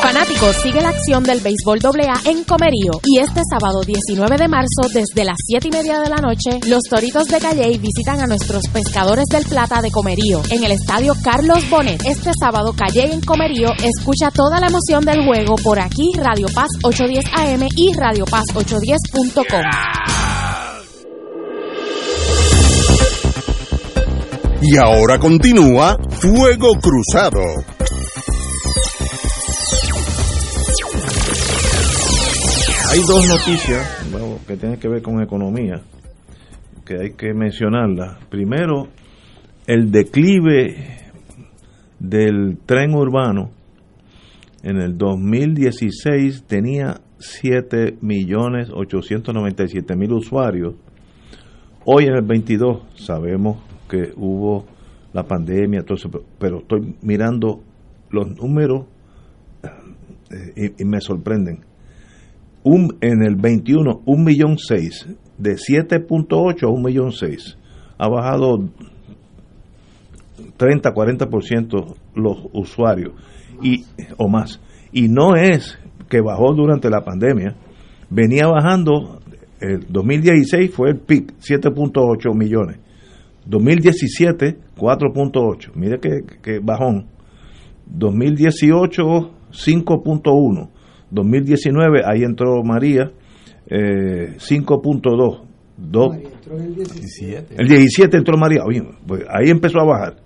Fanáticos, sigue la acción del béisbol AA en Comerío. Y este sábado 19 de marzo, desde las 7 y media de la noche, los Toritos de Calley visitan a nuestros pescadores del Plata de Comerío en el estadio Carlos Bonet. Este sábado, Calley en Comerío, escucha toda la emoción del juego por aquí, Radio Paz 810 AM y Radio Paz 810.com. Y ahora continúa Fuego Cruzado. Hay dos noticias que tienen que ver con economía que hay que mencionarlas. Primero, el declive del tren urbano en el 2016 tenía 7.897.000 usuarios. Hoy en el 22 sabemos que hubo la pandemia, entonces, pero estoy mirando los números eh, y me sorprenden un, en el 21, un millón seis, de 7.8 a un millón seis. Ha bajado 30, 40% los usuarios y, o más. Y no es que bajó durante la pandemia, venía bajando, el 2016 fue el pic, 7.8 millones. 2017, 4.8. Mire que, que bajón. 2018, 5.1. 2019, ahí entró María, eh, 5.2. el 17. El 17 entró María, Oye, pues ahí empezó a bajar.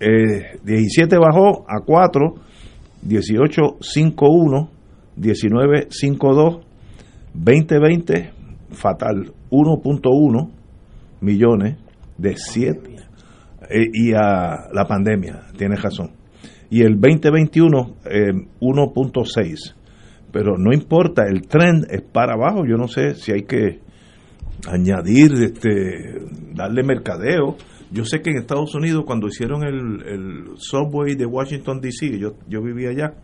Eh, 17 bajó a 4, 18 5.1, 19 5.2, 2020 fatal 1.1 millones de 7 eh, y a la pandemia, tienes razón. Y el 2021 eh, 1.6 pero no importa, el trend es para abajo, yo no sé si hay que añadir, este, darle mercadeo. Yo sé que en Estados Unidos cuando hicieron el, el subway de Washington DC, yo, yo vivía allá,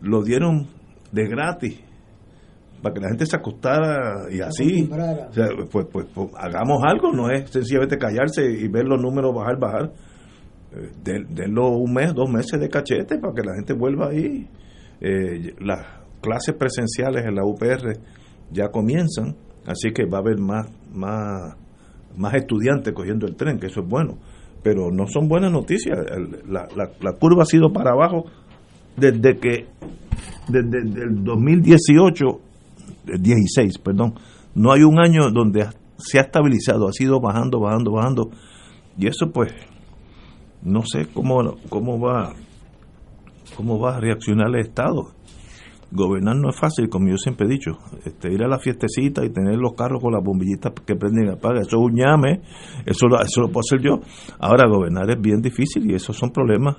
lo dieron de gratis para que la gente se acostara y así. O sea, pues, pues, pues, hagamos algo, no es sencillamente callarse y ver los números bajar, bajar. Eh, denlo un mes, dos meses de cachete para que la gente vuelva ahí eh, las clases presenciales en la UPR ya comienzan, así que va a haber más, más, más estudiantes cogiendo el tren, que eso es bueno. pero no son buenas noticias. La, la, curva ha sido para abajo desde que, desde, el 2018, 16, perdón, no hay un año donde se ha estabilizado, ha sido bajando, bajando, bajando. Y eso pues, no sé cómo, cómo va cómo va a reaccionar el Estado. Gobernar no es fácil, como yo siempre he dicho. Este, ir a la fiestecita y tener los carros con las bombillitas que prenden y apagan, eso es un ñame, eso, eso lo puedo hacer yo. Ahora, gobernar es bien difícil y esos son problemas.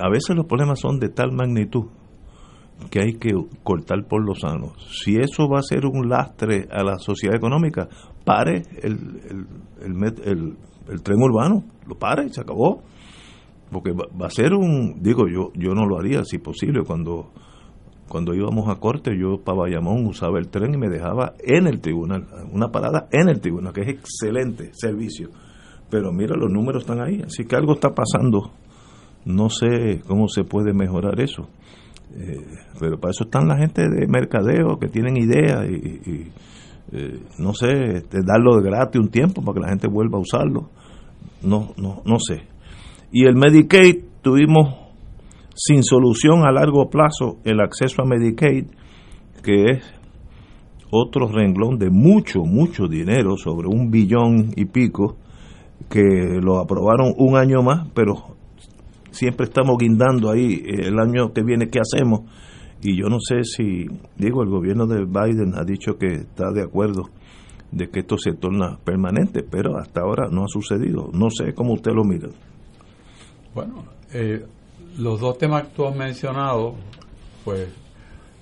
A veces los problemas son de tal magnitud que hay que cortar por los sanos. Si eso va a ser un lastre a la sociedad económica, pare el, el, el, tren urbano, lo pare se acabó. Porque va, a ser un, digo, yo yo no lo haría si posible. Cuando, cuando íbamos a corte, yo para Bayamón usaba el tren y me dejaba en el tribunal, una parada en el tribunal, que es excelente servicio. Pero mira, los números están ahí, así que algo está pasando. No sé cómo se puede mejorar eso. Eh, pero para eso están la gente de mercadeo que tienen ideas y, eh, no sé, este, darlo de gratis un tiempo para que la gente vuelva a usarlo. No, no, no sé. Y el Medicaid tuvimos sin solución a largo plazo el acceso a Medicaid, que es otro renglón de mucho, mucho dinero, sobre un billón y pico, que lo aprobaron un año más, pero siempre estamos guindando ahí el año que viene qué hacemos. Y yo no sé si digo el gobierno de Biden ha dicho que está de acuerdo de que esto se torna permanente pero hasta ahora no ha sucedido. No sé cómo usted lo mira bueno eh, los dos temas que tú has mencionado pues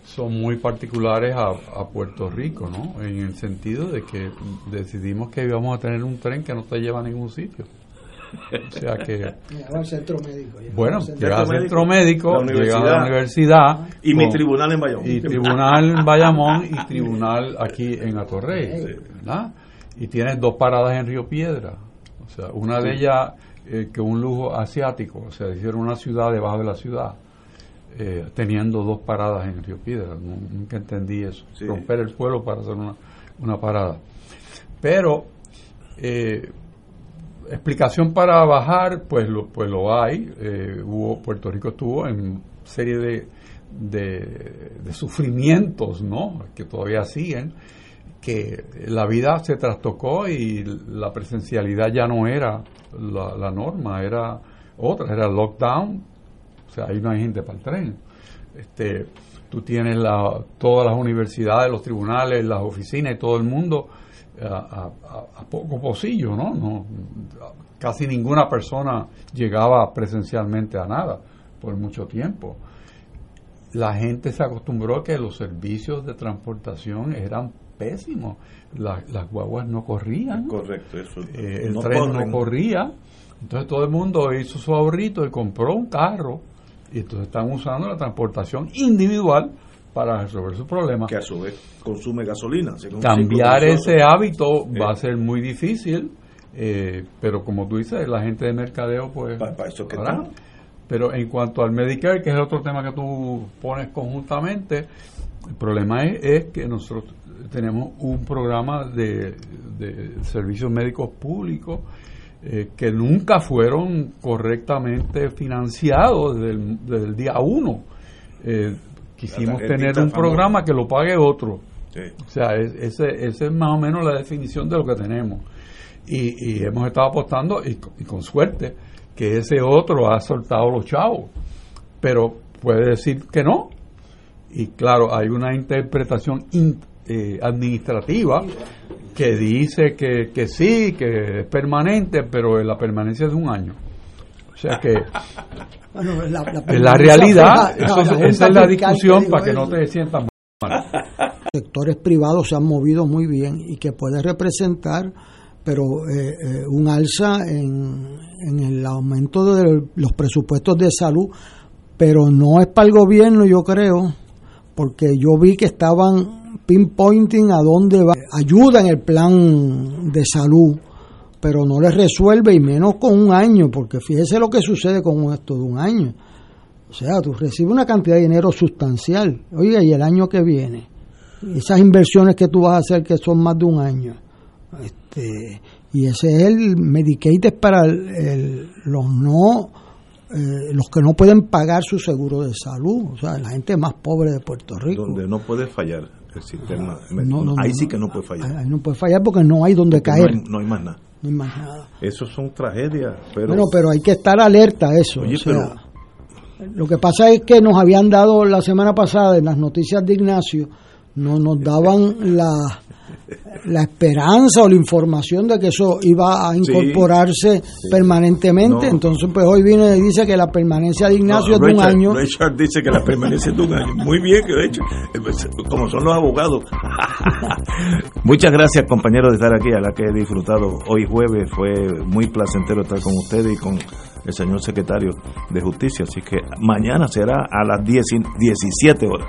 son muy particulares a, a, Puerto Rico, ¿no? En el sentido de que decidimos que íbamos a tener un tren que no te lleva a ningún sitio. O sea que. al centro médico. Bueno, llega al centro médico, llega a la universidad. Y mi tribunal en Bayamón. Y tribunal en Bayamón y tribunal aquí en Atorrey. ¿verdad? Y tienes dos paradas en Río Piedra. O sea, una de ellas eh, que un lujo asiático. O sea, hicieron una ciudad debajo de la ciudad. Eh, teniendo dos paradas en Río Piedra. Nunca entendí eso. Romper el suelo para hacer una, una parada. Pero. Eh, explicación para bajar, pues lo, pues lo hay. Eh, hubo, Puerto Rico estuvo en serie de, de, sufrimientos, ¿no? Que todavía siguen, que la vida se trastocó y la presencialidad ya no era la, norma, era otra, era lockdown, o sea, ahí no hay gente para el tren. Este, tú tienes la, todas las universidades, los tribunales, las oficinas y todo el mundo a, poco pocillo, ¿no? ¿no? Casi ninguna persona llegaba presencialmente a nada por mucho tiempo. La gente se acostumbró a que los servicios de transportación eran pésimos. las guaguas no corrían. Correcto, eso. Eh, el tren no corría. Entonces todo el mundo hizo su ahorrito y compró un carro. Y entonces están usando la transportación individual para resolver su problema. Que a su vez consume gasolina. Cambiar ese hábito va a ser muy difícil, eh, pero como tú dices, la gente de mercadeo, pues. Para, eso que Pero en cuanto al Medicare, que es otro tema que tú pones conjuntamente, el problema es, que nosotros tenemos un programa de, servicios médicos públicos eh, que nunca fueron correcamente financiados desde el, día uno. Eh, quisimos tener un programa que lo pague otro. O sea, esa es más o menos la definición de lo que tenemos. Y, hemos estado apostando, y, con suerte, que ese otro ha soltado los chavos. Pero puede decir que no. Y claro, hay una interpretación eh, administrativa que dice que, que sí, que es permanente, pero la permanencia es de un año. O sea que la, realidad, esa es la discusión para que no te sientas mal. Sectores privados se han movido muy bien y que puede representar pero eh, eh, un alza en, en el aumento de los presupuestos de salud, pero no es para el gobierno, yo creo, porque yo vi que estaban pinpointing a dónde va ayuda en el plan de salud pero no le resuelve y menos con un año, porque fíjese lo que sucede con esto de un año. O sea, tú recibes una cantidad de dinero sustancial, oiga, y el año que viene, esas inversiones que tú vas a hacer que son más de un año, este, y ese es el Medicaid para los no eh, los que no pueden pagar su seguro de salud, o sea, la gente más pobre de Puerto Rico. Donde no puede fallar el sistema. ahí sí que no puede fallar. Ahí no puede fallar porque no hay donde caer. No hay, más nada. No hay más nada. Eso son tragedias. Pero... Bueno, pero hay que estar alerta a eso. Lo que pasa es que nos habían dado la semana pasada en las noticias de Ignacio, no nos daban la la esperanza o la información de que eso iba a incorporarse permanentemente. Entonces, pues hoy viene y dice que la permanencia de Ignacio es de un año. Richard dice que la permanencia es de un año. Muy bien, que de hecho, como son los abogados. Muchas gracias, compañeros, de estar aquí, a la que he disfrutado hoy jueves. Fue muy placentero estar con ustedes y con el señor secretario de Justicia. Así que mañana será a las 10, 17 horas.